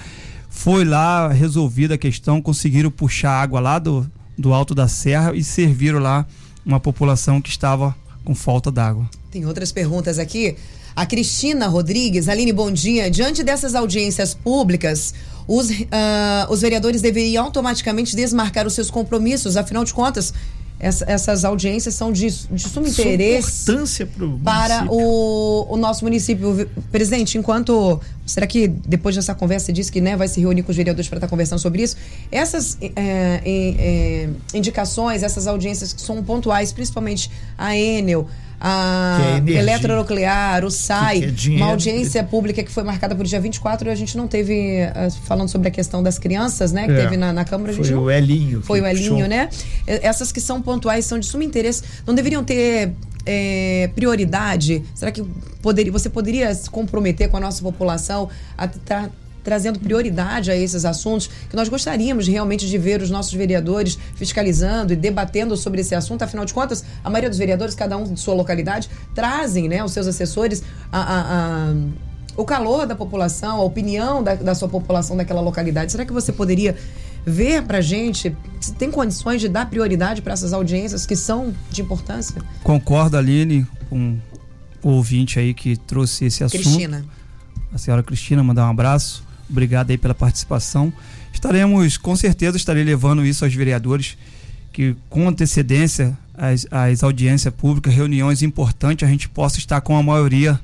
foi lá resolvida a questão, conseguiram puxar água lá do, do alto da serra e serviram lá uma população que estava com falta d'água. Tem outras perguntas aqui. A Cristina Rodrigues, Aline, bom dia. Diante dessas audiências públicas, os, uh, os vereadores deveriam automaticamente desmarcar os seus compromissos, afinal de contas, essa, essas audiências são de, de sumo interesse importância para o, o nosso município. Presidente, enquanto. Será que depois dessa conversa você disse que né, vai se reunir com os vereadores para estar conversando sobre isso? Essas é, é, indicações, essas audiências que são pontuais, principalmente a Enel, a é eletronuclear, o SAI, Que é uma audiência pública que foi marcada para o dia 24 e a gente não teve, ah, falando sobre a questão das crianças, né, que É. teve na, na Câmara, a gente Foi não o Elinho. foi o Elinho, né? Essas que são pontuais são de sumo interesse. Não deveriam ter é, prioridade? Será que poderia, você poderia se comprometer com a nossa população a estar trazendo prioridade a esses assuntos? Que nós gostaríamos realmente de ver os nossos vereadores fiscalizando e debatendo sobre esse assunto. Afinal de contas, a maioria dos vereadores, cada um de sua localidade, trazem né, os seus assessores a- a- a o calor da população, a opinião da, da sua população daquela localidade. Será que você poderia ver pra gente se tem condições de dar prioridade para essas audiências que são de importância? Concordo, Aline, com o ouvinte aí que trouxe esse assunto. Cristina. a senhora Cristina, mandar um abraço. Obrigado aí pela participação. Estaremos, com certeza, estarei levando isso aos vereadores, que com antecedência as, as audiências públicas, reuniões importantes, a gente possa estar com a maioria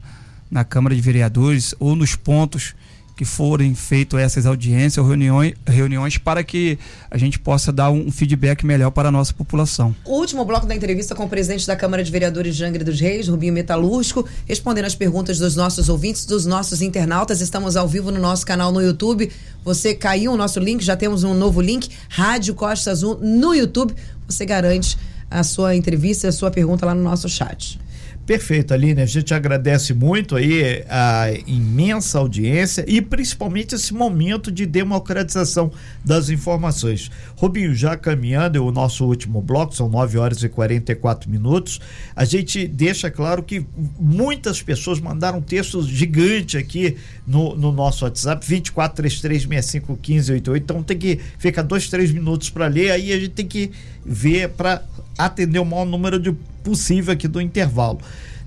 na Câmara de Vereadores ou nos pontos que forem feitas essas audiências ou reuniões, reuniões para que a gente possa dar um feedback melhor para a nossa população. O último bloco da entrevista com o presidente da Câmara de Vereadores de Angra dos Reis, Rubinho Metalúrgico, respondendo as perguntas dos nossos ouvintes, dos nossos internautas. Estamos ao vivo no nosso canal no YouTube. Você caiu o nosso link, já temos um novo link, Rádio Costa Azul no YouTube. Você garante a sua entrevista, a sua pergunta lá no nosso chat. Perfeito, Aline. A gente agradece muito aí a imensa audiência e principalmente esse momento de democratização das informações. Rubinho, já caminhando, o nosso último bloco, são 9 horas e 44 minutos. A gente deixa claro que muitas pessoas mandaram textos gigantes aqui no, no nosso WhatsApp, 2433651588. Então tem que ficar dois, três minutos para ler, aí a gente tem que ver para atender o maior número de possível aqui do intervalo.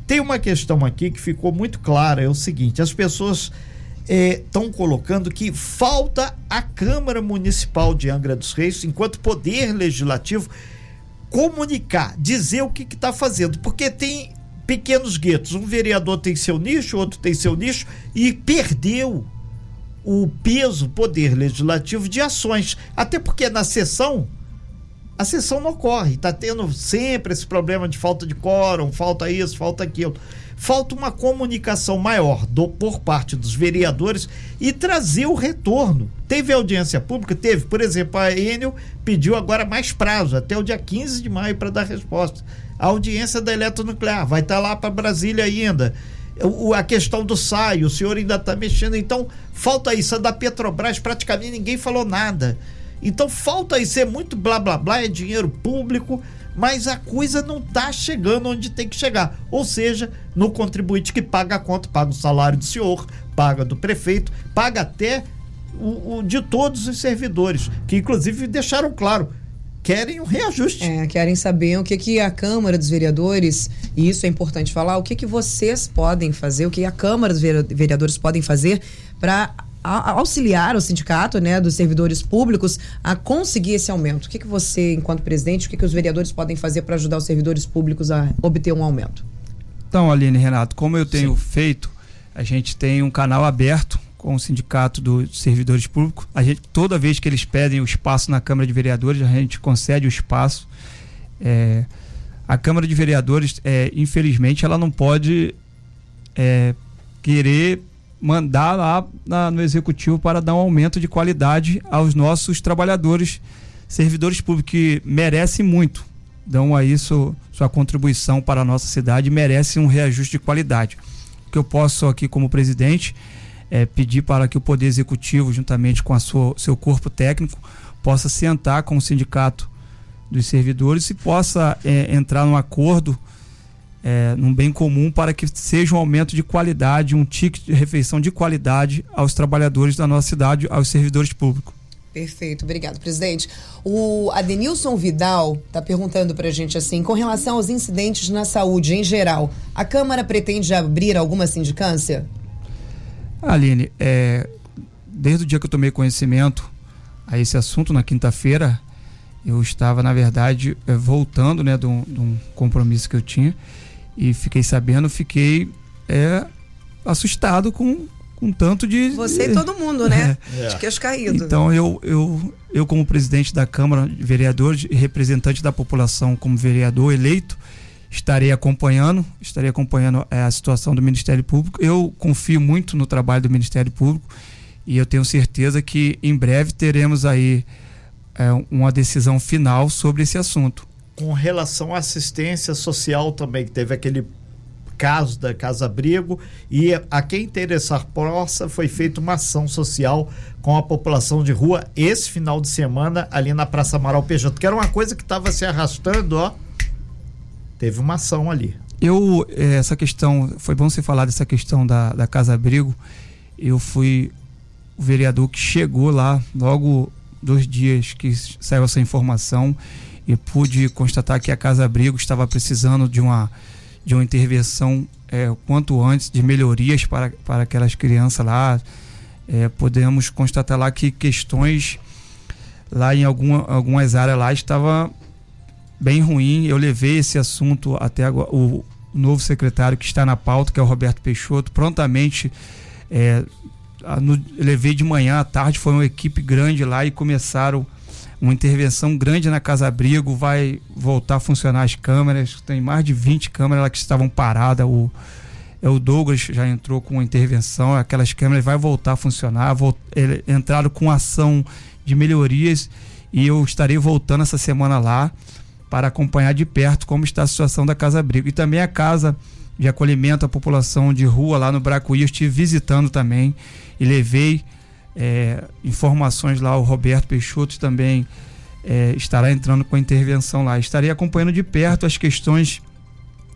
Tem uma questão aqui que ficou muito clara, é o seguinte, as pessoas estão colocando que falta a Câmara Municipal de Angra dos Reis, enquanto poder legislativo, comunicar, dizer o que está fazendo, porque tem pequenos guetos, um vereador tem seu nicho, outro tem seu nicho, e perdeu o peso, poder legislativo de ações, até porque na sessão a sessão não ocorre. Está tendo sempre esse problema de falta de quórum, falta isso, falta aquilo. Falta uma comunicação maior do, por parte dos vereadores e trazer o retorno. Teve audiência pública? Teve. Por exemplo, a Enel pediu agora mais prazo, até o dia 15 de maio, para dar resposta. A audiência da eletronuclear vai estar lá para Brasília ainda. O, a questão do SAI, o senhor ainda está mexendo. Então, falta isso. A da Petrobras, praticamente ninguém falou nada. Então falta isso, é muito blá blá blá, é dinheiro público, mas a coisa não está chegando onde tem que chegar. Ou seja, no contribuinte que paga a conta, paga o salário do senhor, paga do prefeito, paga até o, o de todos os servidores, que inclusive deixaram claro, querem um reajuste. É, querem saber o que, que a Câmara dos Vereadores, e isso é importante falar, o que, que vocês podem fazer, o que a Câmara dos Vereadores podem fazer para auxiliar o sindicato né, dos servidores públicos a conseguir esse aumento. O que, que você, enquanto presidente, o que, que os vereadores podem fazer para ajudar os servidores públicos a obter um aumento? Então, Aline Renato, como eu tenho Sim. feito, a gente tem um canal aberto com o sindicato dos servidores públicos. A gente, toda vez que eles pedem o espaço na Câmara de Vereadores, a gente concede o espaço. É, a Câmara de Vereadores, é, infelizmente, ela não pode é, querer mandar lá na, no executivo para dar um aumento de qualidade aos nossos trabalhadores, servidores públicos que merecem muito, dão a isso sua contribuição para a nossa cidade, merecem um reajuste de qualidade. O que eu posso aqui como presidente é pedir para que o poder executivo, juntamente com a sua, seu corpo técnico, possa sentar com o sindicato dos servidores e possa é, entrar num acordo é, num bem comum para que seja um aumento de qualidade, um ticket de refeição de qualidade aos trabalhadores da nossa cidade, aos servidores públicos. Perfeito, obrigado, presidente. O Adenilson Vidal está perguntando para a gente assim, com relação aos incidentes na saúde em geral, a Câmara pretende abrir alguma sindicância? Aline, é, desde o dia que eu tomei conhecimento a esse assunto na quinta-feira, eu estava, na verdade, é, voltando né, de um, de um compromisso que eu tinha e fiquei sabendo, fiquei é, assustado com, com tanto de. Você e todo mundo, né? [laughs] É. De queixo caído. Então, eu, eu, eu, como presidente da Câmara de Vereadores e representante da população como vereador eleito, estarei acompanhando, estarei acompanhando é, a situação do Ministério Público. Eu confio muito no trabalho do Ministério Público e eu tenho certeza que em breve teremos aí é, uma decisão final sobre esse assunto. Com relação à assistência social também, que teve aquele caso da Casa Abrigo e a quem interessar possa foi feita uma ação social com a população de rua esse final de semana ali na Praça Amaral Peixoto, que era uma coisa que estava se arrastando, ó. Teve uma ação ali. Eu, essa questão, foi bom você falar dessa questão da, da Casa Abrigo. Eu fui o vereador que chegou lá logo dois dias que saiu essa informação e pude constatar que a Casa Abrigo estava precisando de uma de uma intervenção é, quanto antes de melhorias para, para aquelas crianças lá. É, podemos constatar lá que questões lá em alguma, algumas áreas lá estava bem ruim. Eu levei esse assunto até agora, o novo secretário que está na pauta, que é o Roberto Peixoto, prontamente é, no, levei de manhã à tarde, foi uma equipe grande lá e começaram uma intervenção grande na Casa Abrigo, vai voltar a funcionar as câmeras, tem mais de 20 câmeras lá que estavam paradas, o, é, o Douglas já entrou com uma intervenção, aquelas câmeras vai voltar a funcionar, volt, ele, entraram com ação de melhorias e eu estarei voltando essa semana lá para acompanhar de perto como está a situação da Casa Abrigo. E também a casa de acolhimento à população de rua lá no Bracuí, eu estive visitando também e levei é, informações lá, o Roberto Peixoto também é, estará entrando com a intervenção lá. Estarei acompanhando de perto as questões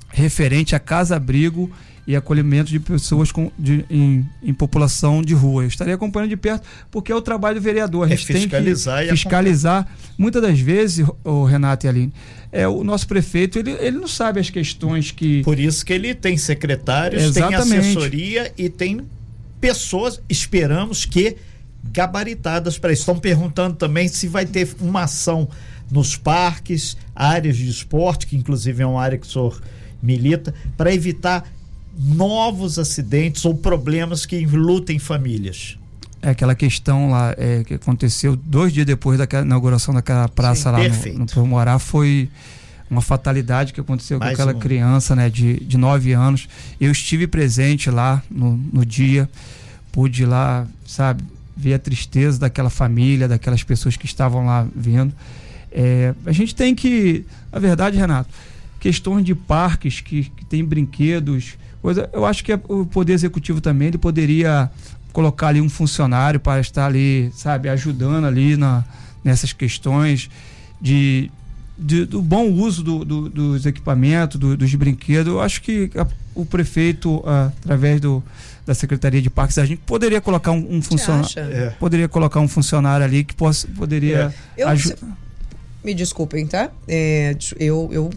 referente a casa-abrigo e acolhimento de pessoas com, de, em, em, população de rua. Eu estarei acompanhando de perto, porque é o trabalho do vereador. A é gente é fiscalizar tem que fiscalizar. Muitas das vezes, o Renato e Aline, é, o nosso prefeito ele, ele não sabe as questões que. Por isso que ele tem secretários, Exatamente. tem assessoria e tem pessoas, esperamos que gabaritadas para isso. Estão perguntando também se vai ter uma ação nos parques, áreas de esporte, que inclusive é uma área que o senhor milita, para evitar novos acidentes ou problemas que lutem famílias. É aquela questão lá é, que aconteceu dois dias depois da inauguração daquela praça Sim, lá perfeito. no, no Morar foi uma fatalidade que aconteceu Mais com aquela um. criança né, de, de nove anos. Eu estive presente lá no, no dia, pude ir lá, sabe, ver a tristeza daquela família, daquelas pessoas que estavam lá vendo. É, a gente tem que, na verdade, Renato, questões de parques que, que tem brinquedos, coisa, eu acho que o Poder Executivo também ele poderia colocar ali um funcionário para estar ali, sabe, ajudando ali na, nessas questões de, de do bom uso do, do, dos equipamentos, do, dos brinquedos. Eu acho que a, o prefeito, através do da Secretaria de Parques, a gente poderia colocar um, um funcionário. É. Poderia colocar um funcionário ali que possa, poderia é. ajudar. Me desculpem, tá? É, eu, eu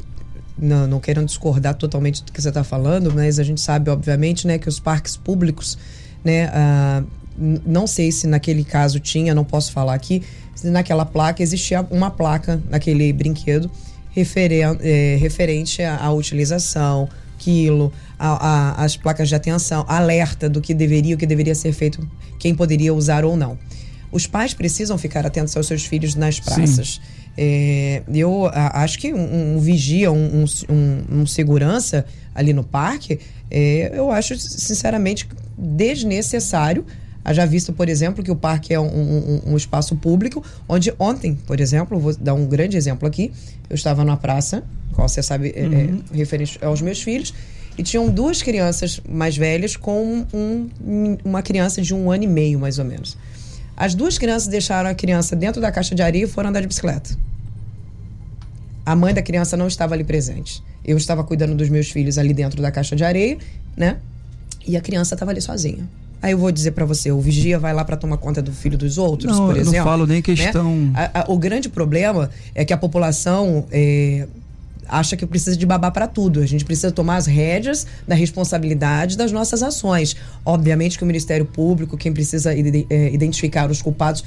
não, não quero discordar totalmente do que você está falando, mas a gente sabe, obviamente, né, que os parques públicos, né, ah, não sei se naquele caso tinha, não posso falar aqui, se naquela placa existia uma placa naquele brinquedo referen é, referente à utilização, quilo, a, a, as placas de atenção, alerta do que deveria, o que deveria ser feito, quem poderia usar ou não. Os pais precisam ficar atentos aos seus filhos nas praças. É, eu a, acho que um, um vigia, um, um, um, segurança ali no parque, é, eu acho sinceramente desnecessário. Haja visto, por exemplo, que o parque é um, um, espaço público, onde ontem, por exemplo, vou dar um grande exemplo aqui, eu estava na praça, qual você sabe, é, é uhum. é, referente aos meus filhos, e tinham duas crianças mais velhas com um, uma criança de um ano e meio, mais ou menos. As duas crianças deixaram a criança dentro da caixa de areia e foram andar de bicicleta. A mãe da criança não estava ali presente. Eu estava cuidando dos meus filhos ali dentro da caixa de areia, né? E a criança estava ali sozinha. Aí eu vou dizer para você, o vigia vai lá para tomar conta do filho dos outros, não, por exemplo. Não falo nem questão. Né? A, a, o grande problema é que a população é, acha que precisa de babá para tudo. A gente precisa tomar as rédeas da responsabilidade das nossas ações. Obviamente que o Ministério Público, quem precisa é, identificar os culpados,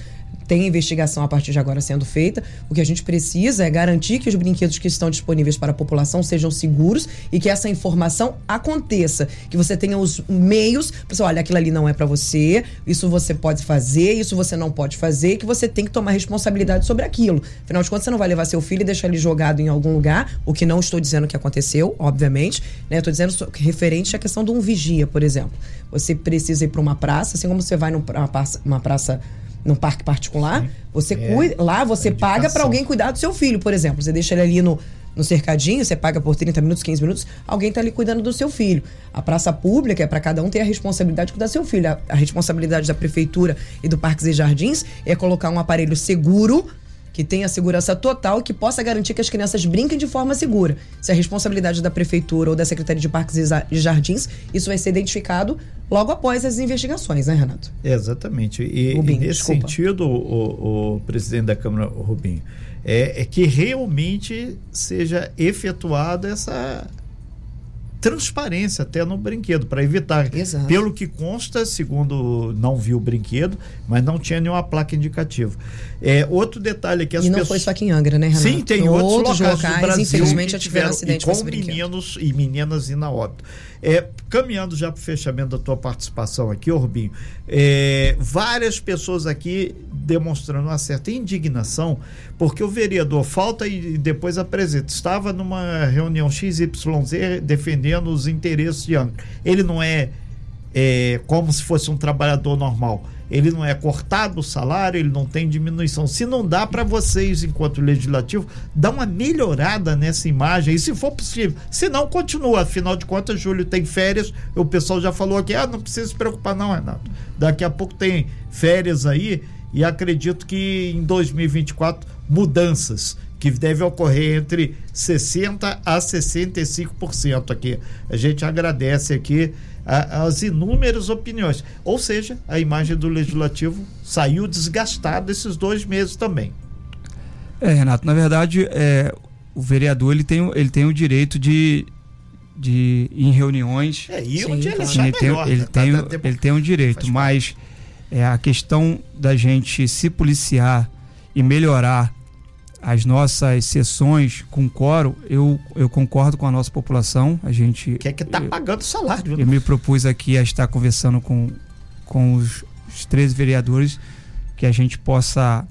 tem investigação a partir de agora sendo feita. O que a gente precisa é garantir que os brinquedos que estão disponíveis para a população sejam seguros e que essa informação aconteça. Que você tenha os meios para olha, aquilo ali não é para você, isso você pode fazer, isso você não pode fazer, que você tem que tomar responsabilidade sobre aquilo. Afinal de contas, você não vai levar seu filho e deixar ele jogado em algum lugar, o que não estou dizendo que aconteceu, obviamente, né? Estou dizendo referente à questão de um vigia, por exemplo. Você precisa ir para uma praça, assim como você vai numa praça, uma praça num parque particular, Sim. você é, cuida, lá você paga para alguém cuidar do seu filho, por exemplo. Você deixa ele ali no, no cercadinho, você paga por 30 minutos, 15 minutos, alguém está ali cuidando do seu filho. A praça pública é para cada um ter a responsabilidade de cuidar do seu filho. A, a responsabilidade da prefeitura e do Parques e Jardins é colocar um aparelho seguro que tenha segurança total que possa garantir que as crianças brinquem de forma segura. Se é responsabilidade da prefeitura ou da Secretaria de Parques e Jardins, isso vai ser identificado logo após as investigações, né, Renato? Exatamente. E, Rubinho, e nesse desculpa. sentido, o, o, presidente da Câmara, Rubinho, é, é que realmente seja efetuada essa transparência até no brinquedo, para evitar. Exato. Pelo que consta, segundo não viu o brinquedo, mas não tinha nenhuma placa indicativa. É, outro detalhe que as E não pessoas... foi só aqui em Angra, né, Renato? Sim, tem outros, outros locais, locais Brasil infelizmente, já tiveram acidente com, com meninos e meninas indo a óbito. É, caminhando já para o fechamento da tua participação aqui, Rubinho, é, várias pessoas aqui demonstrando uma certa indignação, porque o vereador falta e depois apresenta. Estava numa reunião XYZ defendendo os interesses de Angra. Ele não é, é como se fosse um trabalhador normal ele não é cortado o salário, ele não tem diminuição. Se não dá para vocês, enquanto legislativo, dar uma melhorada nessa imagem, e se for possível. Se não, continua. Afinal de contas, Júlio tem férias. O pessoal já falou aqui, ah, não precisa se preocupar, não, Renato. Daqui a pouco tem férias aí, e acredito que em 2024, mudanças que deve ocorrer entre 60% a 65% aqui. A gente agradece aqui a, as inúmeras opiniões. Ou seja, a imagem do legislativo saiu desgastada esses dois meses também. É, Renato, na verdade, é, o vereador ele tem, ele tem o direito de, de ir em reuniões. É, e onde ele ele tem, melhor, ele, né? tem, ele tem um direito, mas é, a questão da gente se policiar e melhorar as nossas sessões com coro, eu, eu concordo com a nossa população. A gente. Que é que tá eu, pagando salário. Eu me propus aqui a estar conversando com, com os, os 13 vereadores que a gente possa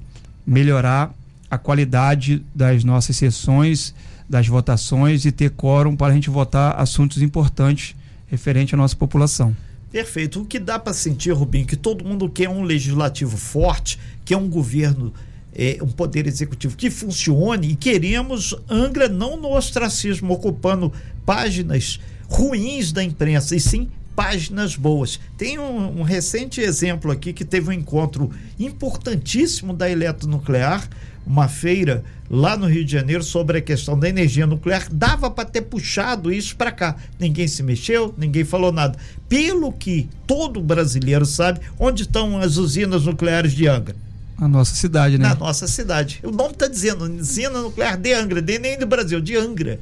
melhorar a qualidade das nossas sessões, das votações e ter quórum para a gente votar assuntos importantes referente à nossa população. Perfeito. O que dá para sentir, Rubinho, que todo mundo quer um legislativo forte, quer um governo é, um poder executivo que funcione e queremos Angra não no ostracismo, ocupando páginas ruins da imprensa, e sim páginas boas. Tem um, um, recente exemplo aqui que teve um encontro importantíssimo da eletronuclear, uma feira lá no Rio de Janeiro sobre a questão da energia nuclear. Dava para ter puxado isso para cá. Ninguém se mexeu, ninguém falou nada. Pelo que todo brasileiro sabe, onde estão as usinas nucleares de Angra? Na nossa cidade, né? Na nossa cidade. O nome está dizendo usina nuclear de Angra, de, nem do Brasil, de Angra.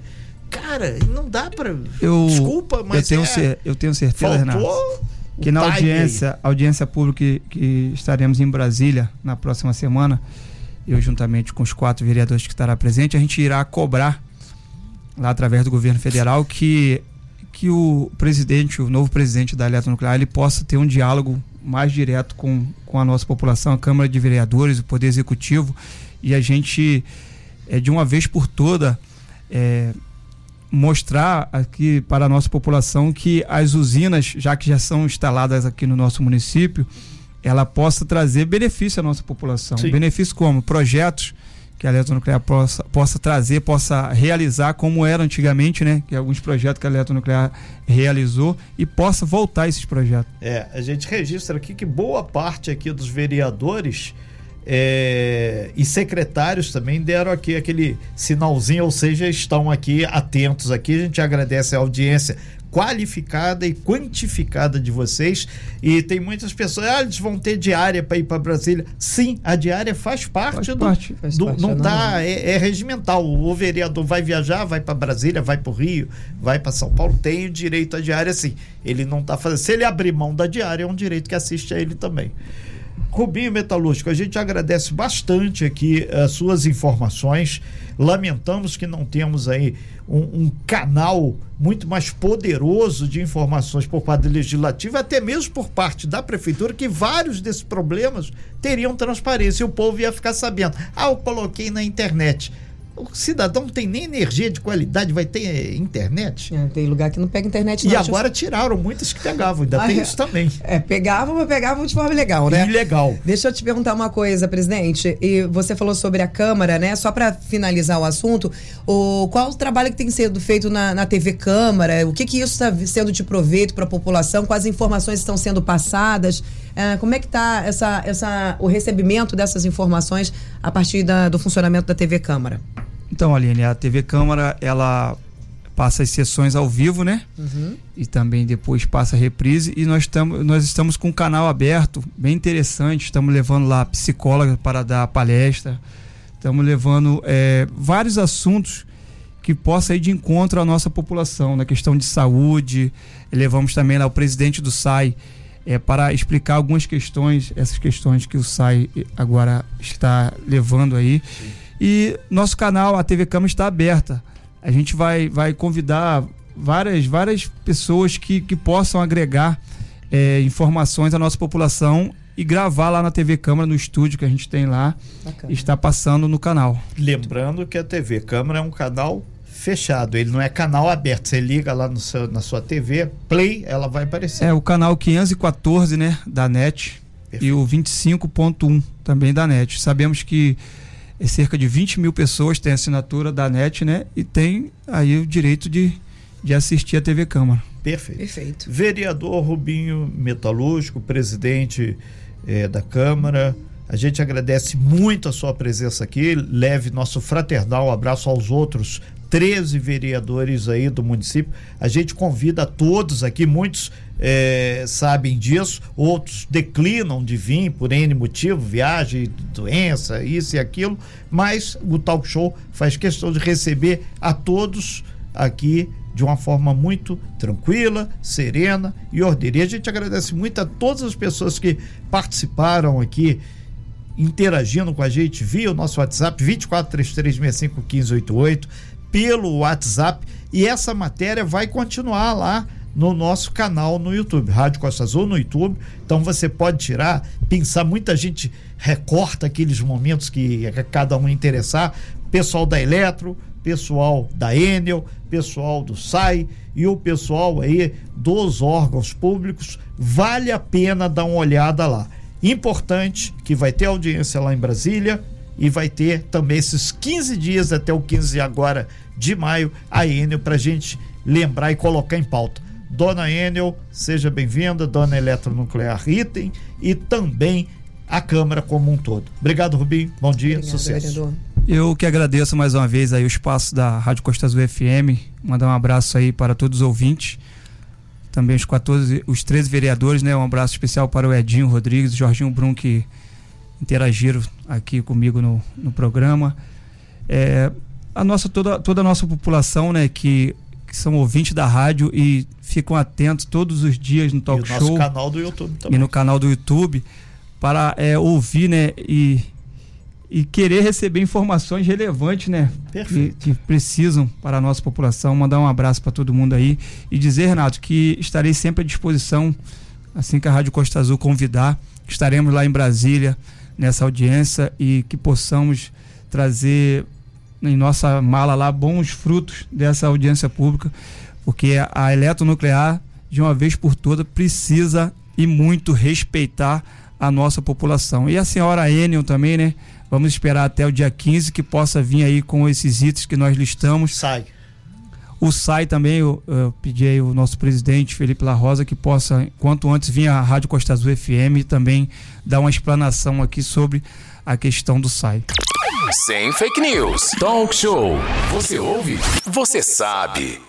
Cara, não dá para. Desculpa, mas. Eu tenho, é, eu tenho certeza, Renato, que na audiência, audiência pública que, que estaremos em Brasília na próxima semana, eu juntamente com os quatro vereadores que estará presente, a gente irá cobrar lá através do governo federal que que o presidente, o novo presidente da Eletronuclear, ele possa ter um diálogo mais direto com, com a nossa população, a Câmara de Vereadores, o Poder Executivo, e a gente, é, de uma vez por toda, é, mostrar aqui para a nossa população que as usinas, já que já são instaladas aqui no nosso município, ela possa trazer benefício à nossa população. Sim. Benefício como? Projetos que a eletronuclear possa, possa trazer, possa realizar como era antigamente, né? Que alguns projetos que a eletronuclear realizou e possa voltar esses projetos. É, a gente registra aqui que boa parte aqui dos vereadores é, e secretários também deram aqui aquele sinalzinho, ou seja, estão aqui atentos aqui. A gente agradece a audiência qualificada e quantificada de vocês. E tem muitas pessoas, ah, eles vão ter diária para ir para Brasília. Sim, a diária faz parte faz do. Parte, faz do parte, não tá, é, é, regimental. O vereador vai viajar, vai para Brasília, vai para o Rio, vai para São Paulo, tem o direito à diária sim. Ele não está fazendo. Se ele abrir mão da diária, é um direito que assiste a ele também. Rubinho Metalúrgico, a gente agradece bastante aqui as suas informações. Lamentamos que não temos aí um, um, canal muito mais poderoso de informações por parte do legislativo, até mesmo por parte da prefeitura, que vários desses problemas teriam transparência e o povo ia ficar sabendo. Ah, eu coloquei na internet o cidadão não tem nem energia de qualidade, vai ter eh, internet. É, tem lugar que não pega internet. Não, e agora tiraram muitas que pegavam, ainda ah, tem é. isso também. É, pegavam, mas pegavam de forma legal, né? Ilegal. Deixa eu te perguntar uma coisa, presidente. E você falou sobre a Câmara, né? Só para finalizar o assunto, o, qual o trabalho que tem sido feito na, na TV Câmara? O que que isso está sendo de proveito para a população? Quais informações estão sendo passadas? É, como é que está essa, essa, o recebimento dessas informações a partir da, do funcionamento da TV Câmara? Então, Aline, a TV Câmara, ela passa as sessões ao vivo, né? Uhum. E também depois passa a reprise. E nós, tamo, nós estamos com um canal aberto, bem interessante. Estamos levando lá psicóloga para dar palestra. Estamos levando é, vários assuntos que possa ir de encontro à nossa população, na questão de saúde. Levamos também lá o presidente do SAI é, para explicar algumas questões, essas questões que o SAI agora está levando aí. Sim. E nosso canal, a TV Câmara, está aberta. A gente vai, vai convidar várias, várias pessoas que, que possam agregar é, informações à nossa população e gravar lá na TV Câmara, no estúdio que a gente tem lá, Bacana. está passando no canal. Lembrando que a TV Câmara é um canal fechado, ele não é canal aberto. Você liga lá no seu, na sua TV, play, ela vai aparecer. É o canal 514, né, da NET Perfeito. e o 25.1 também da NET. Sabemos que cerca de 20 mil pessoas têm assinatura da NET, né, e tem aí o direito de, de assistir a TV Câmara. Perfeito. Perfeito. Vereador Rubinho Metalúrgico, presidente eh, da Câmara. A gente agradece muito a sua presença aqui. Leve nosso fraternal abraço aos outros 13 vereadores aí do município. A gente convida todos aqui, muitos é, sabem disso, outros declinam de vir por N motivo, viagem, doença, isso e aquilo, mas o talk show faz questão de receber a todos aqui de uma forma muito tranquila, serena e ordeira. E a gente agradece muito a todas as pessoas que participaram aqui interagindo com a gente via o nosso WhatsApp 2433651588 pelo WhatsApp e essa matéria vai continuar lá no nosso canal no YouTube, Rádio Costa Azul no YouTube. Então você pode tirar, pensar, muita gente recorta aqueles momentos que cada um interessar. Pessoal da Eletro, pessoal da Enel, pessoal do SAI e o pessoal aí dos órgãos públicos, vale a pena dar uma olhada lá. Importante que vai ter audiência lá em Brasília e vai ter também esses 15 dias até o 15 agora de maio, a Enel, para gente lembrar e colocar em pauta. Dona Enel, seja bem-vinda, Dona Eletronuclear Item e também a Câmara como um todo. Obrigado, Rubim. Bom dia, Obrigado, sucesso. Vereador. Eu que agradeço mais uma vez aí o espaço da Rádio Costa Azul FM. Mandar um abraço aí para todos os ouvintes. Também os 14, os 13 vereadores, né? Um abraço especial para o Edinho Rodrigues, Jorginho Brum, que interagiram aqui comigo no, no programa. É, a nossa toda, toda a nossa população, né, que, que são ouvintes da rádio e ficam atentos todos os dias no talk e show. no canal do YouTube também. E no canal do YouTube para é, ouvir, né, e, e querer receber informações relevantes, né, que, que, precisam para a nossa população. Mandar um abraço para todo mundo aí e dizer, Renato, que estarei sempre à disposição assim que a Rádio Costa Azul convidar. Estaremos lá em Brasília nessa audiência e que possamos trazer em nossa mala lá bons frutos dessa audiência pública, porque a eletronuclear, de uma vez por todas, precisa e muito respeitar a nossa população. E a senhora Enion também, né? Vamos esperar até o dia 15 que possa vir aí com esses itens que nós listamos. Sai. O SAI também, eu, eu pedi aí o nosso presidente, Felipe La Rosa, que possa, quanto antes, vir à Rádio Costa Azul FM e também dar uma explanação aqui sobre a questão do SAI. Sem fake news. Talk show. Você ouve? Você sabe.